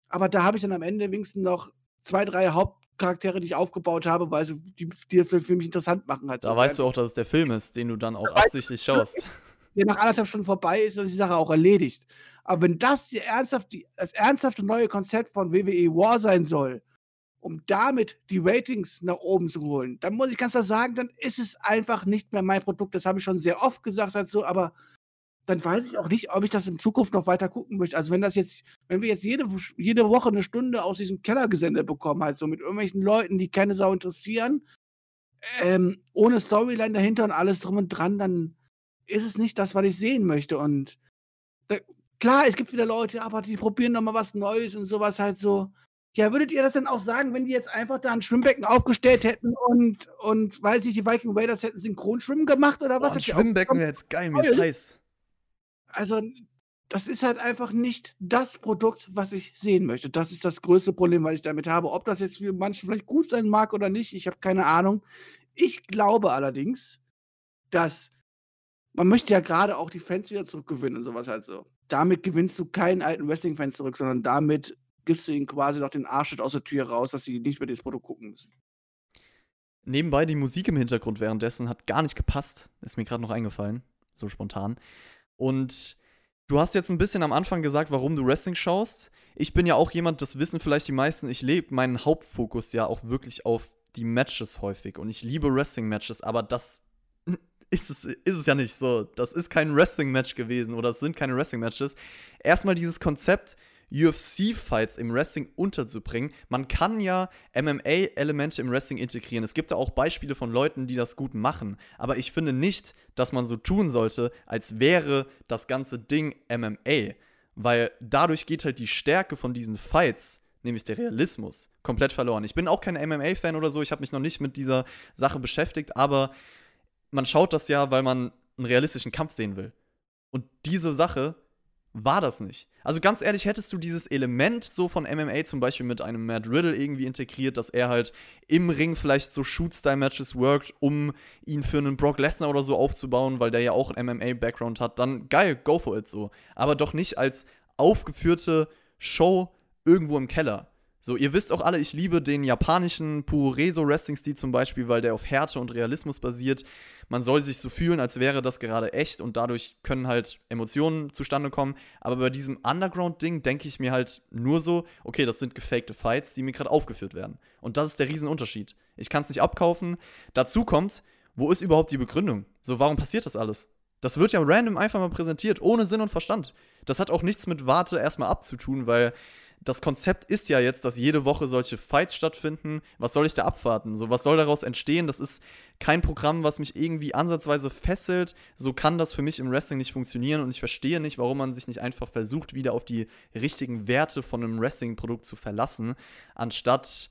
Aber da habe ich dann am Ende wenigstens noch zwei, drei Hauptcharaktere, die ich aufgebaut habe, weil sie die, die den Film für mich interessant machen. Halt da so. weißt du auch, dass es der Film ist, den du dann auch absichtlich schaust. Der nach anderthalb Stunden vorbei ist, ist die Sache auch erledigt. Aber wenn das die ernsthaft, die, das ernsthafte neue Konzept von WWE War sein soll, um damit die Ratings nach oben zu holen, dann muss ich ganz klar sagen, dann ist es einfach nicht mehr mein Produkt. Das habe ich schon sehr oft gesagt dazu, aber dann weiß ich auch nicht, ob ich das in Zukunft noch weiter gucken möchte. Also wenn das jetzt, wenn wir jetzt jede, jede Woche eine Stunde aus diesem Kellergesende bekommen, halt so mit irgendwelchen Leuten, die keine Sau interessieren, ähm, ohne Storyline dahinter und alles drum und dran, dann ist es nicht das, was ich sehen möchte. Und da, klar, es gibt wieder Leute, aber die probieren noch mal was Neues und sowas halt so Ja, würdet ihr das denn auch sagen, wenn die jetzt einfach da ein Schwimmbecken aufgestellt hätten und, und weiß ich, die Viking Raiders hätten Synchronschwimmen gemacht oder was? Boah, ein Schwimmbecken wäre jetzt geil, mir ist heiß. Also, das ist halt einfach nicht das Produkt, was ich sehen möchte. Das ist das größte Problem, was ich damit habe. Ob das jetzt für manche vielleicht gut sein mag oder nicht, ich habe keine Ahnung. Ich glaube allerdings, dass man möchte ja gerade auch die Fans wieder zurückgewinnen und sowas halt so. Damit gewinnst du keinen alten Wrestling-Fans zurück, sondern damit gibst du ihnen quasi noch den Arschschritt aus der Tür raus, dass sie nicht mehr das Produkt gucken müssen. Nebenbei die Musik im Hintergrund währenddessen hat gar nicht gepasst. Ist mir gerade noch eingefallen. So spontan. Und du hast jetzt ein bisschen am Anfang gesagt, warum du Wrestling schaust. Ich bin ja auch jemand, das wissen vielleicht die meisten, ich lebe meinen Hauptfokus ja auch wirklich auf die Matches häufig. Und ich liebe Wrestling-Matches, aber das ist es, ist es ja nicht so. Das ist kein Wrestling-Match gewesen oder es sind keine Wrestling-Matches. Erstmal dieses Konzept, UFC-Fights im Wrestling unterzubringen. Man kann ja MMA-Elemente im Wrestling integrieren. Es gibt da auch Beispiele von Leuten, die das gut machen. Aber ich finde nicht, dass man so tun sollte, als wäre das ganze Ding MMA. Weil dadurch geht halt die Stärke von diesen Fights, nämlich der Realismus, komplett verloren. Ich bin auch kein MMA-Fan oder so. Ich habe mich noch nicht mit dieser Sache beschäftigt. Aber man schaut das ja, weil man einen realistischen Kampf sehen will. Und diese Sache war das nicht. Also ganz ehrlich, hättest du dieses Element so von MMA zum Beispiel mit einem Matt Riddle irgendwie integriert, dass er halt im Ring vielleicht so Shoot-Style-Matches workt, um ihn für einen Brock Lesnar oder so aufzubauen, weil der ja auch einen MMA-Background hat, dann geil, go for it so. Aber doch nicht als aufgeführte Show irgendwo im Keller. So, ihr wisst auch alle, ich liebe den japanischen Pureso Wrestling-Stil zum Beispiel, weil der auf Härte und Realismus basiert. Man soll sich so fühlen, als wäre das gerade echt und dadurch können halt Emotionen zustande kommen. Aber bei diesem Underground-Ding denke ich mir halt nur so, okay, das sind gefakte Fights, die mir gerade aufgeführt werden. Und das ist der Riesenunterschied. Ich kann es nicht abkaufen. Dazu kommt, wo ist überhaupt die Begründung? So, warum passiert das alles? Das wird ja random einfach mal präsentiert, ohne Sinn und Verstand. Das hat auch nichts mit Warte erstmal abzutun, weil das Konzept ist ja jetzt, dass jede Woche solche Fights stattfinden. Was soll ich da abwarten? So, was soll daraus entstehen? Das ist kein Programm, was mich irgendwie ansatzweise fesselt. So kann das für mich im Wrestling nicht funktionieren und ich verstehe nicht, warum man sich nicht einfach versucht, wieder auf die richtigen Werte von einem Wrestling-Produkt zu verlassen, anstatt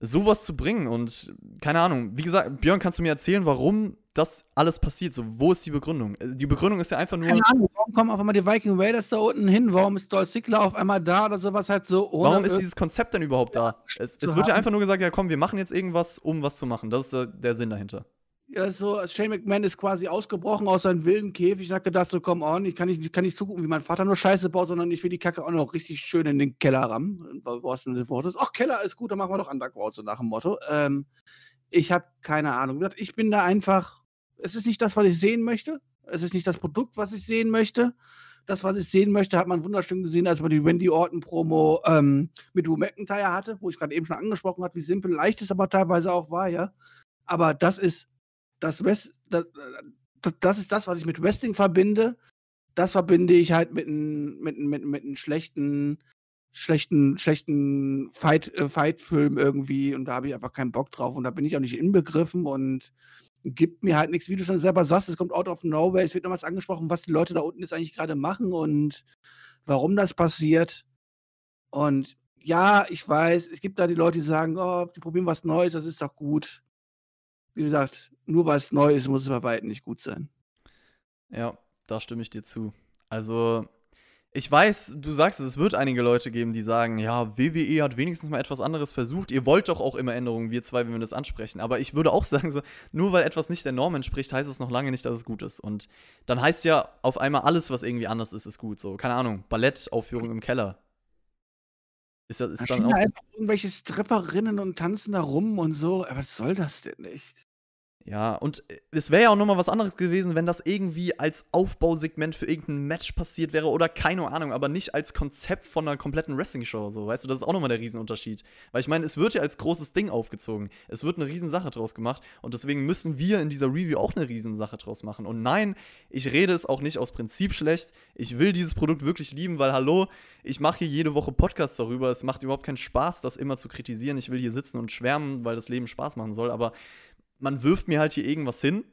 sowas zu bringen. Und keine Ahnung, wie gesagt, Björn, kannst du mir erzählen, warum das alles passiert? So, wo ist die Begründung? Äh, die Begründung ist ja einfach nur. Keine Ahnung, warum kommen auf einmal die Viking Raiders da unten hin? Warum ist Dolph Ziggler auf einmal da oder sowas halt so? warum ist dieses Konzept denn überhaupt da? Es, es wird ja einfach nur gesagt, ja komm, wir machen jetzt irgendwas, um was zu machen. Das ist der, der Sinn dahinter. Ja, so, Shane McMahon ist quasi ausgebrochen aus seinem wilden Käfig und hat gedacht, so komm on, ich kann nicht, kann nicht zugucken, wie mein Vater nur Scheiße baut, sondern ich will die Kacke auch noch richtig schön in den Keller rammen. Was denn das Wort ist? Ach, Keller ist gut, dann machen wir doch Underground, so nach dem Motto. Ähm, ich habe keine Ahnung. Ich bin da einfach, es ist nicht das, was ich sehen möchte. Es ist nicht das Produkt, was ich sehen möchte. Das, was ich sehen möchte, hat man wunderschön gesehen, als man die Wendy Orton Promo ähm, mit Drew McIntyre hatte, wo ich gerade eben schon angesprochen habe, wie simpel, leicht es aber teilweise auch war, ja. Aber das ist das, West, das, das ist das, was ich mit Wrestling verbinde. Das verbinde ich halt mit einem mit, mit, mit schlechten, schlechten, schlechten Fight, äh, Fight-Film irgendwie und da habe ich einfach keinen Bock drauf und da bin ich auch nicht inbegriffen und gibt mir halt nichts, wie du schon selber sagst, es kommt out of nowhere, es wird noch was angesprochen, was die Leute da unten jetzt eigentlich gerade machen und warum das passiert. Und ja, ich weiß, es gibt da die Leute, die sagen, oh, die probieren was Neues, das ist doch gut wie gesagt, nur weil es neu ist, muss es bei weitem nicht gut sein. Ja, da stimme ich dir zu. Also, ich weiß, du sagst es, es wird einige Leute geben, die sagen, ja, WWE hat wenigstens mal etwas anderes versucht. Ihr wollt doch auch immer Änderungen, wir zwei, wenn wir das ansprechen. Aber ich würde auch sagen, so, nur weil etwas nicht der Norm entspricht, heißt es noch lange nicht, dass es gut ist. Und dann heißt ja auf einmal alles, was irgendwie anders ist, ist gut. So, keine Ahnung, Ballettaufführung im Keller. Ist, das, ist da dann auch. einfach irgendwelche Stripperinnen und tanzen da rum und so. Aber was soll das denn nicht? Ja, und äh, es wäre ja auch nochmal was anderes gewesen, wenn das irgendwie als Aufbausegment für irgendein Match passiert wäre oder keine Ahnung, aber nicht als Konzept von einer kompletten Wrestling-Show. So, weißt du, das ist auch nochmal der Riesenunterschied. Weil ich meine, es wird ja als großes Ding aufgezogen. Es wird eine Riesensache draus gemacht und deswegen müssen wir in dieser Review auch eine Riesensache draus machen. Und nein, ich rede es auch nicht aus Prinzip schlecht. Ich will dieses Produkt wirklich lieben, weil hallo, ich mache hier jede Woche Podcasts darüber. Es macht überhaupt keinen Spaß, das immer zu kritisieren. Ich will hier sitzen und schwärmen, weil das Leben Spaß machen soll, aber man wirft mir halt hier irgendwas hin.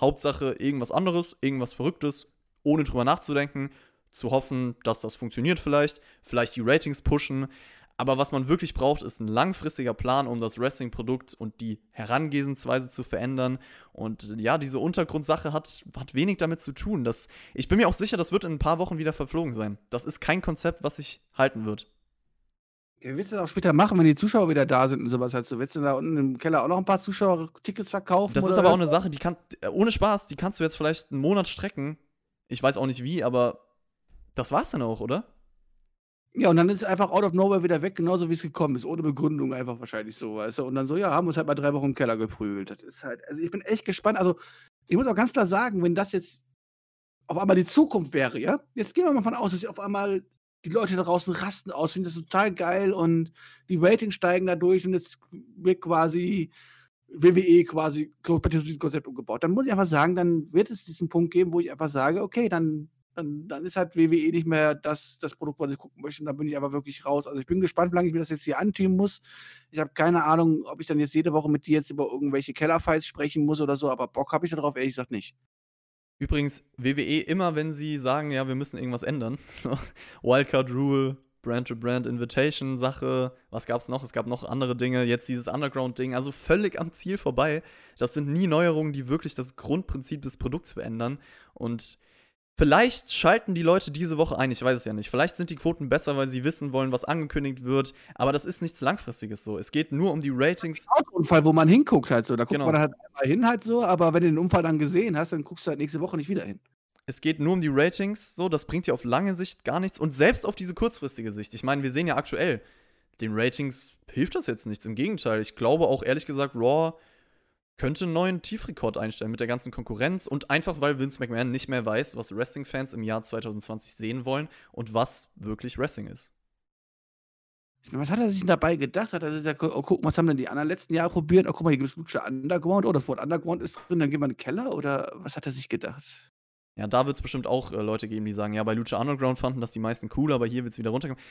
Hauptsache irgendwas anderes, irgendwas Verrücktes, ohne drüber nachzudenken, zu hoffen, dass das funktioniert vielleicht, vielleicht die Ratings pushen. Aber was man wirklich braucht, ist ein langfristiger Plan, um das Wrestling-Produkt und die Herangehensweise zu verändern. Und ja, diese Untergrundsache hat, hat wenig damit zu tun. Das, ich bin mir auch sicher, das wird in ein paar Wochen wieder verflogen sein. Das ist kein Konzept, was sich halten wird. Ja, willst du das auch später machen, wenn die Zuschauer wieder da sind und sowas halt so? Willst du da unten im Keller auch noch ein paar Zuschauer-Tickets verkaufen? Das ist aber auch eine Sache, die kann, ohne Spaß, die kannst du jetzt vielleicht einen Monat strecken. Ich weiß auch nicht wie, aber das war's dann auch, oder? Ja, und dann ist es einfach out of nowhere wieder weg, genauso wie es gekommen ist, ohne Begründung einfach wahrscheinlich so, weißt du? Und dann so, ja, haben wir uns halt mal drei Wochen im Keller geprügelt. Das ist halt, also ich bin echt gespannt. Also, ich muss auch ganz klar sagen, wenn das jetzt auf einmal die Zukunft wäre, ja? Jetzt gehen wir mal von aus, dass auf einmal die Leute da draußen rasten aus, finden das total geil und die Ratings steigen dadurch und jetzt wird quasi WWE quasi komplett dieses Konzept umgebaut. Dann muss ich einfach sagen, dann wird es diesen Punkt geben, wo ich einfach sage, okay, dann, dann, dann ist halt WWE nicht mehr das, das Produkt, was ich gucken möchte. Und dann bin ich aber wirklich raus. Also ich bin gespannt, wie lange ich mir das jetzt hier antun muss. Ich habe keine Ahnung, ob ich dann jetzt jede Woche mit dir jetzt über irgendwelche Kellerfights sprechen muss oder so, aber Bock habe ich darauf ehrlich gesagt nicht. Übrigens, WWE immer, wenn sie sagen, ja, wir müssen irgendwas ändern. Wildcard Rule, Brand-to-Brand Invitation Sache, was gab es noch? Es gab noch andere Dinge, jetzt dieses Underground-Ding, also völlig am Ziel vorbei. Das sind nie Neuerungen, die wirklich das Grundprinzip des Produkts verändern. Und Vielleicht schalten die Leute diese Woche ein, ich weiß es ja nicht. Vielleicht sind die Quoten besser, weil sie wissen wollen, was angekündigt wird. Aber das ist nichts Langfristiges so. Es geht nur um die Ratings. Unfall, wo man hinguckt halt so. Da guckt genau. man halt einmal hin halt so, aber wenn du den Unfall dann gesehen hast, dann guckst du halt nächste Woche nicht wieder hin. Es geht nur um die Ratings, so, das bringt dir auf lange Sicht gar nichts. Und selbst auf diese kurzfristige Sicht. Ich meine, wir sehen ja aktuell, den Ratings hilft das jetzt nichts. Im Gegenteil, ich glaube auch ehrlich gesagt, Raw könnte einen neuen Tiefrekord einstellen mit der ganzen Konkurrenz und einfach, weil Vince McMahon nicht mehr weiß, was Wrestling-Fans im Jahr 2020 sehen wollen und was wirklich Wrestling ist. Was hat er sich denn dabei gedacht? Hat er sich gesagt, oh, guck, was haben denn die anderen letzten Jahre probiert? Oh, guck mal, hier gibt es Lucha Underground. Oh, das Wort Underground ist drin, dann gehen wir in den Keller? Oder was hat er sich gedacht? Ja, da wird es bestimmt auch äh, Leute geben, die sagen, ja, bei Lucha Underground fanden das die meisten cool, aber hier wird es wieder runterkommen.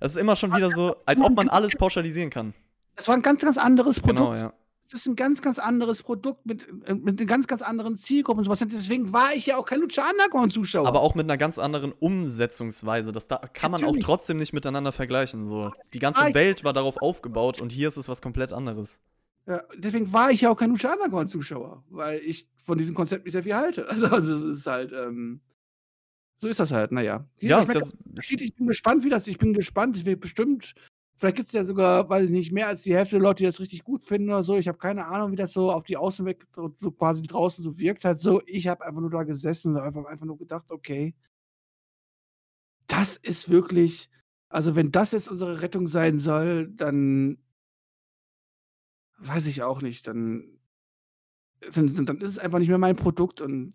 Das ist immer schon wieder so, als ob man alles pauschalisieren kann. Das war ein ganz, ganz anderes genau, Produkt. Genau, ja das ist ein ganz, ganz anderes Produkt mit, äh, mit einer ganz, ganz anderen Zielgruppe und sowas. Deswegen war ich ja auch kein Lucha Underground-Zuschauer. Aber auch mit einer ganz anderen Umsetzungsweise. Das da kann man Natürlich. auch trotzdem nicht miteinander vergleichen. So. Die ganze war Welt war darauf aufgebaut und hier ist es was komplett anderes. Ja, deswegen war ich ja auch kein Lucha Underground-Zuschauer, weil ich von diesem Konzept nicht sehr viel halte. Also, also es ist halt, ähm, so ist das halt, naja. Ja, ich, das, ich bin gespannt, wie das, ich bin gespannt, es wird bestimmt Vielleicht gibt es ja sogar, weiß ich nicht, mehr als die Hälfte der Leute, die das richtig gut finden oder so. Ich habe keine Ahnung, wie das so auf die Außenweg so, so quasi draußen so wirkt hat. So, ich habe einfach nur da gesessen und einfach, einfach nur gedacht, okay, das ist wirklich, also wenn das jetzt unsere Rettung sein soll, dann weiß ich auch nicht, dann, dann, dann ist es einfach nicht mehr mein Produkt und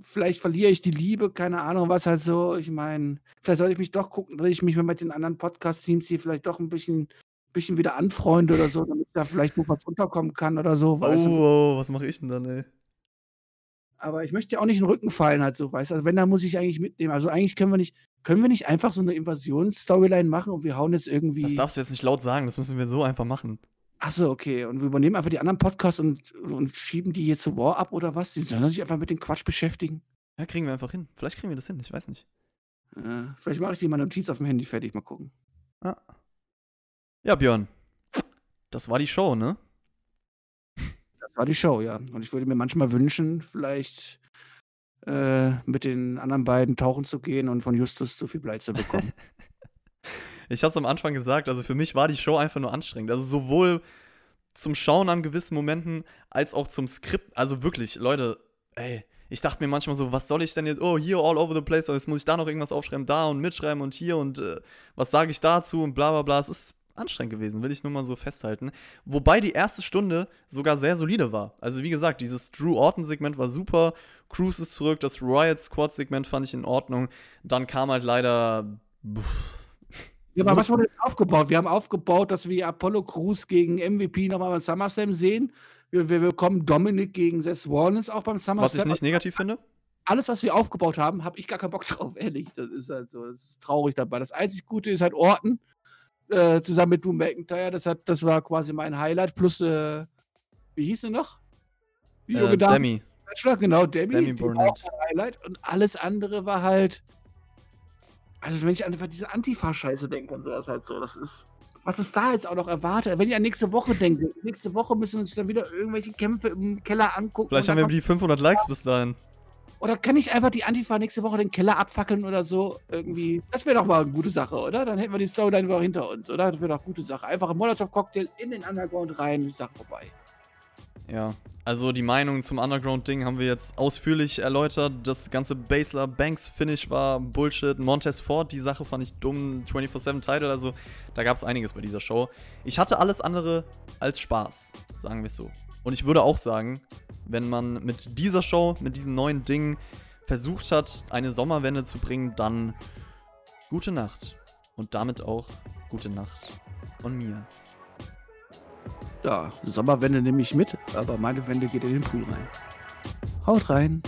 vielleicht verliere ich die Liebe, keine Ahnung, was halt so. Ich meine, vielleicht sollte ich mich doch gucken, dass ich mich mit den anderen Podcast-Teams hier vielleicht doch ein bisschen, bisschen wieder anfreunde oder so, damit da vielleicht noch was runterkommen kann oder so. Oh, oh, was mache ich denn dann, ey? Aber ich möchte ja auch nicht in den Rücken fallen, halt so, weißt du. Also, wenn, dann muss ich eigentlich mitnehmen. Also, eigentlich können wir nicht, können wir nicht einfach so eine Invasionsstoryline machen und wir hauen jetzt irgendwie. Das darfst du jetzt nicht laut sagen, das müssen wir so einfach machen. Achso, okay. Und wir übernehmen einfach die anderen Podcasts und, und schieben die jetzt zu War ab oder was? Die sollen sich einfach mit dem Quatsch beschäftigen. Ja, kriegen wir einfach hin. Vielleicht kriegen wir das hin, ich weiß nicht. Ja, vielleicht mache ich dir meine Notiz auf dem Handy fertig, mal gucken. Ja. Ja, Björn. Das war die Show, ne? Das war die Show, ja. Und ich würde mir manchmal wünschen, vielleicht äh, mit den anderen beiden tauchen zu gehen und von Justus zu viel Blei zu bekommen. ich habe es am Anfang gesagt, also für mich war die Show einfach nur anstrengend. Also sowohl zum Schauen an gewissen Momenten als auch zum Skript. Also wirklich, Leute, ey, ich dachte mir manchmal so, was soll ich denn jetzt? Oh, hier all over the place, jetzt muss ich da noch irgendwas aufschreiben, da und mitschreiben und hier und äh, was sage ich dazu und bla bla bla. Es ist anstrengend gewesen, will ich nur mal so festhalten. Wobei die erste Stunde sogar sehr solide war. Also wie gesagt, dieses Drew Orton-Segment war super. Cruise ist zurück, das Riot Squad-Segment fand ich in Ordnung. Dann kam halt leider. Pff, ja, aber was wurde denn aufgebaut? Wir haben aufgebaut, dass wir Apollo Crews gegen MVP nochmal beim SummerSlam sehen. Wir, wir bekommen Dominic gegen Seth Rollins auch beim SummerSlam. Was ich nicht negativ finde? Alles, was wir aufgebaut haben, habe ich gar keinen Bock drauf, ehrlich. Das ist halt so, das ist traurig dabei. Das einzig Gute ist halt Orton, äh, zusammen mit Drew McIntyre. Das, hat, das war quasi mein Highlight. Plus, äh, wie hieß sie noch? Die äh, Demi. Bachelor, genau, Demi. Demi. Highlight. Und alles andere war halt Also, wenn ich an diese Antifa-Scheiße denke und das halt so, das ist. Was ist da jetzt auch noch erwartet? Wenn ich an nächste Woche denke, nächste Woche müssen wir uns dann wieder irgendwelche Kämpfe im Keller angucken. Vielleicht haben wir die 500 Likes bis dahin. Oder kann ich einfach die Antifa nächste Woche den Keller abfackeln oder so? Irgendwie. Das wäre doch mal eine gute Sache, oder? Dann hätten wir die Storyline auch hinter uns, oder? Das wäre doch eine gute Sache. Einfach ein Molotow-Cocktail in den Underground rein, die Sache vorbei. Ja, also die Meinung zum Underground-Ding haben wir jetzt ausführlich erläutert. Das ganze Basler-Banks-Finish war Bullshit. Montez Ford, die Sache fand ich dumm. 24-7-Title, also da gab es einiges bei dieser Show. Ich hatte alles andere als Spaß, sagen wir es so. Und ich würde auch sagen, wenn man mit dieser Show, mit diesen neuen Dingen versucht hat, eine Sommerwende zu bringen, dann gute Nacht. Und damit auch gute Nacht von mir. Ja, Sommerwende nehme ich mit, aber meine Wende geht in den Pool rein. Haut rein.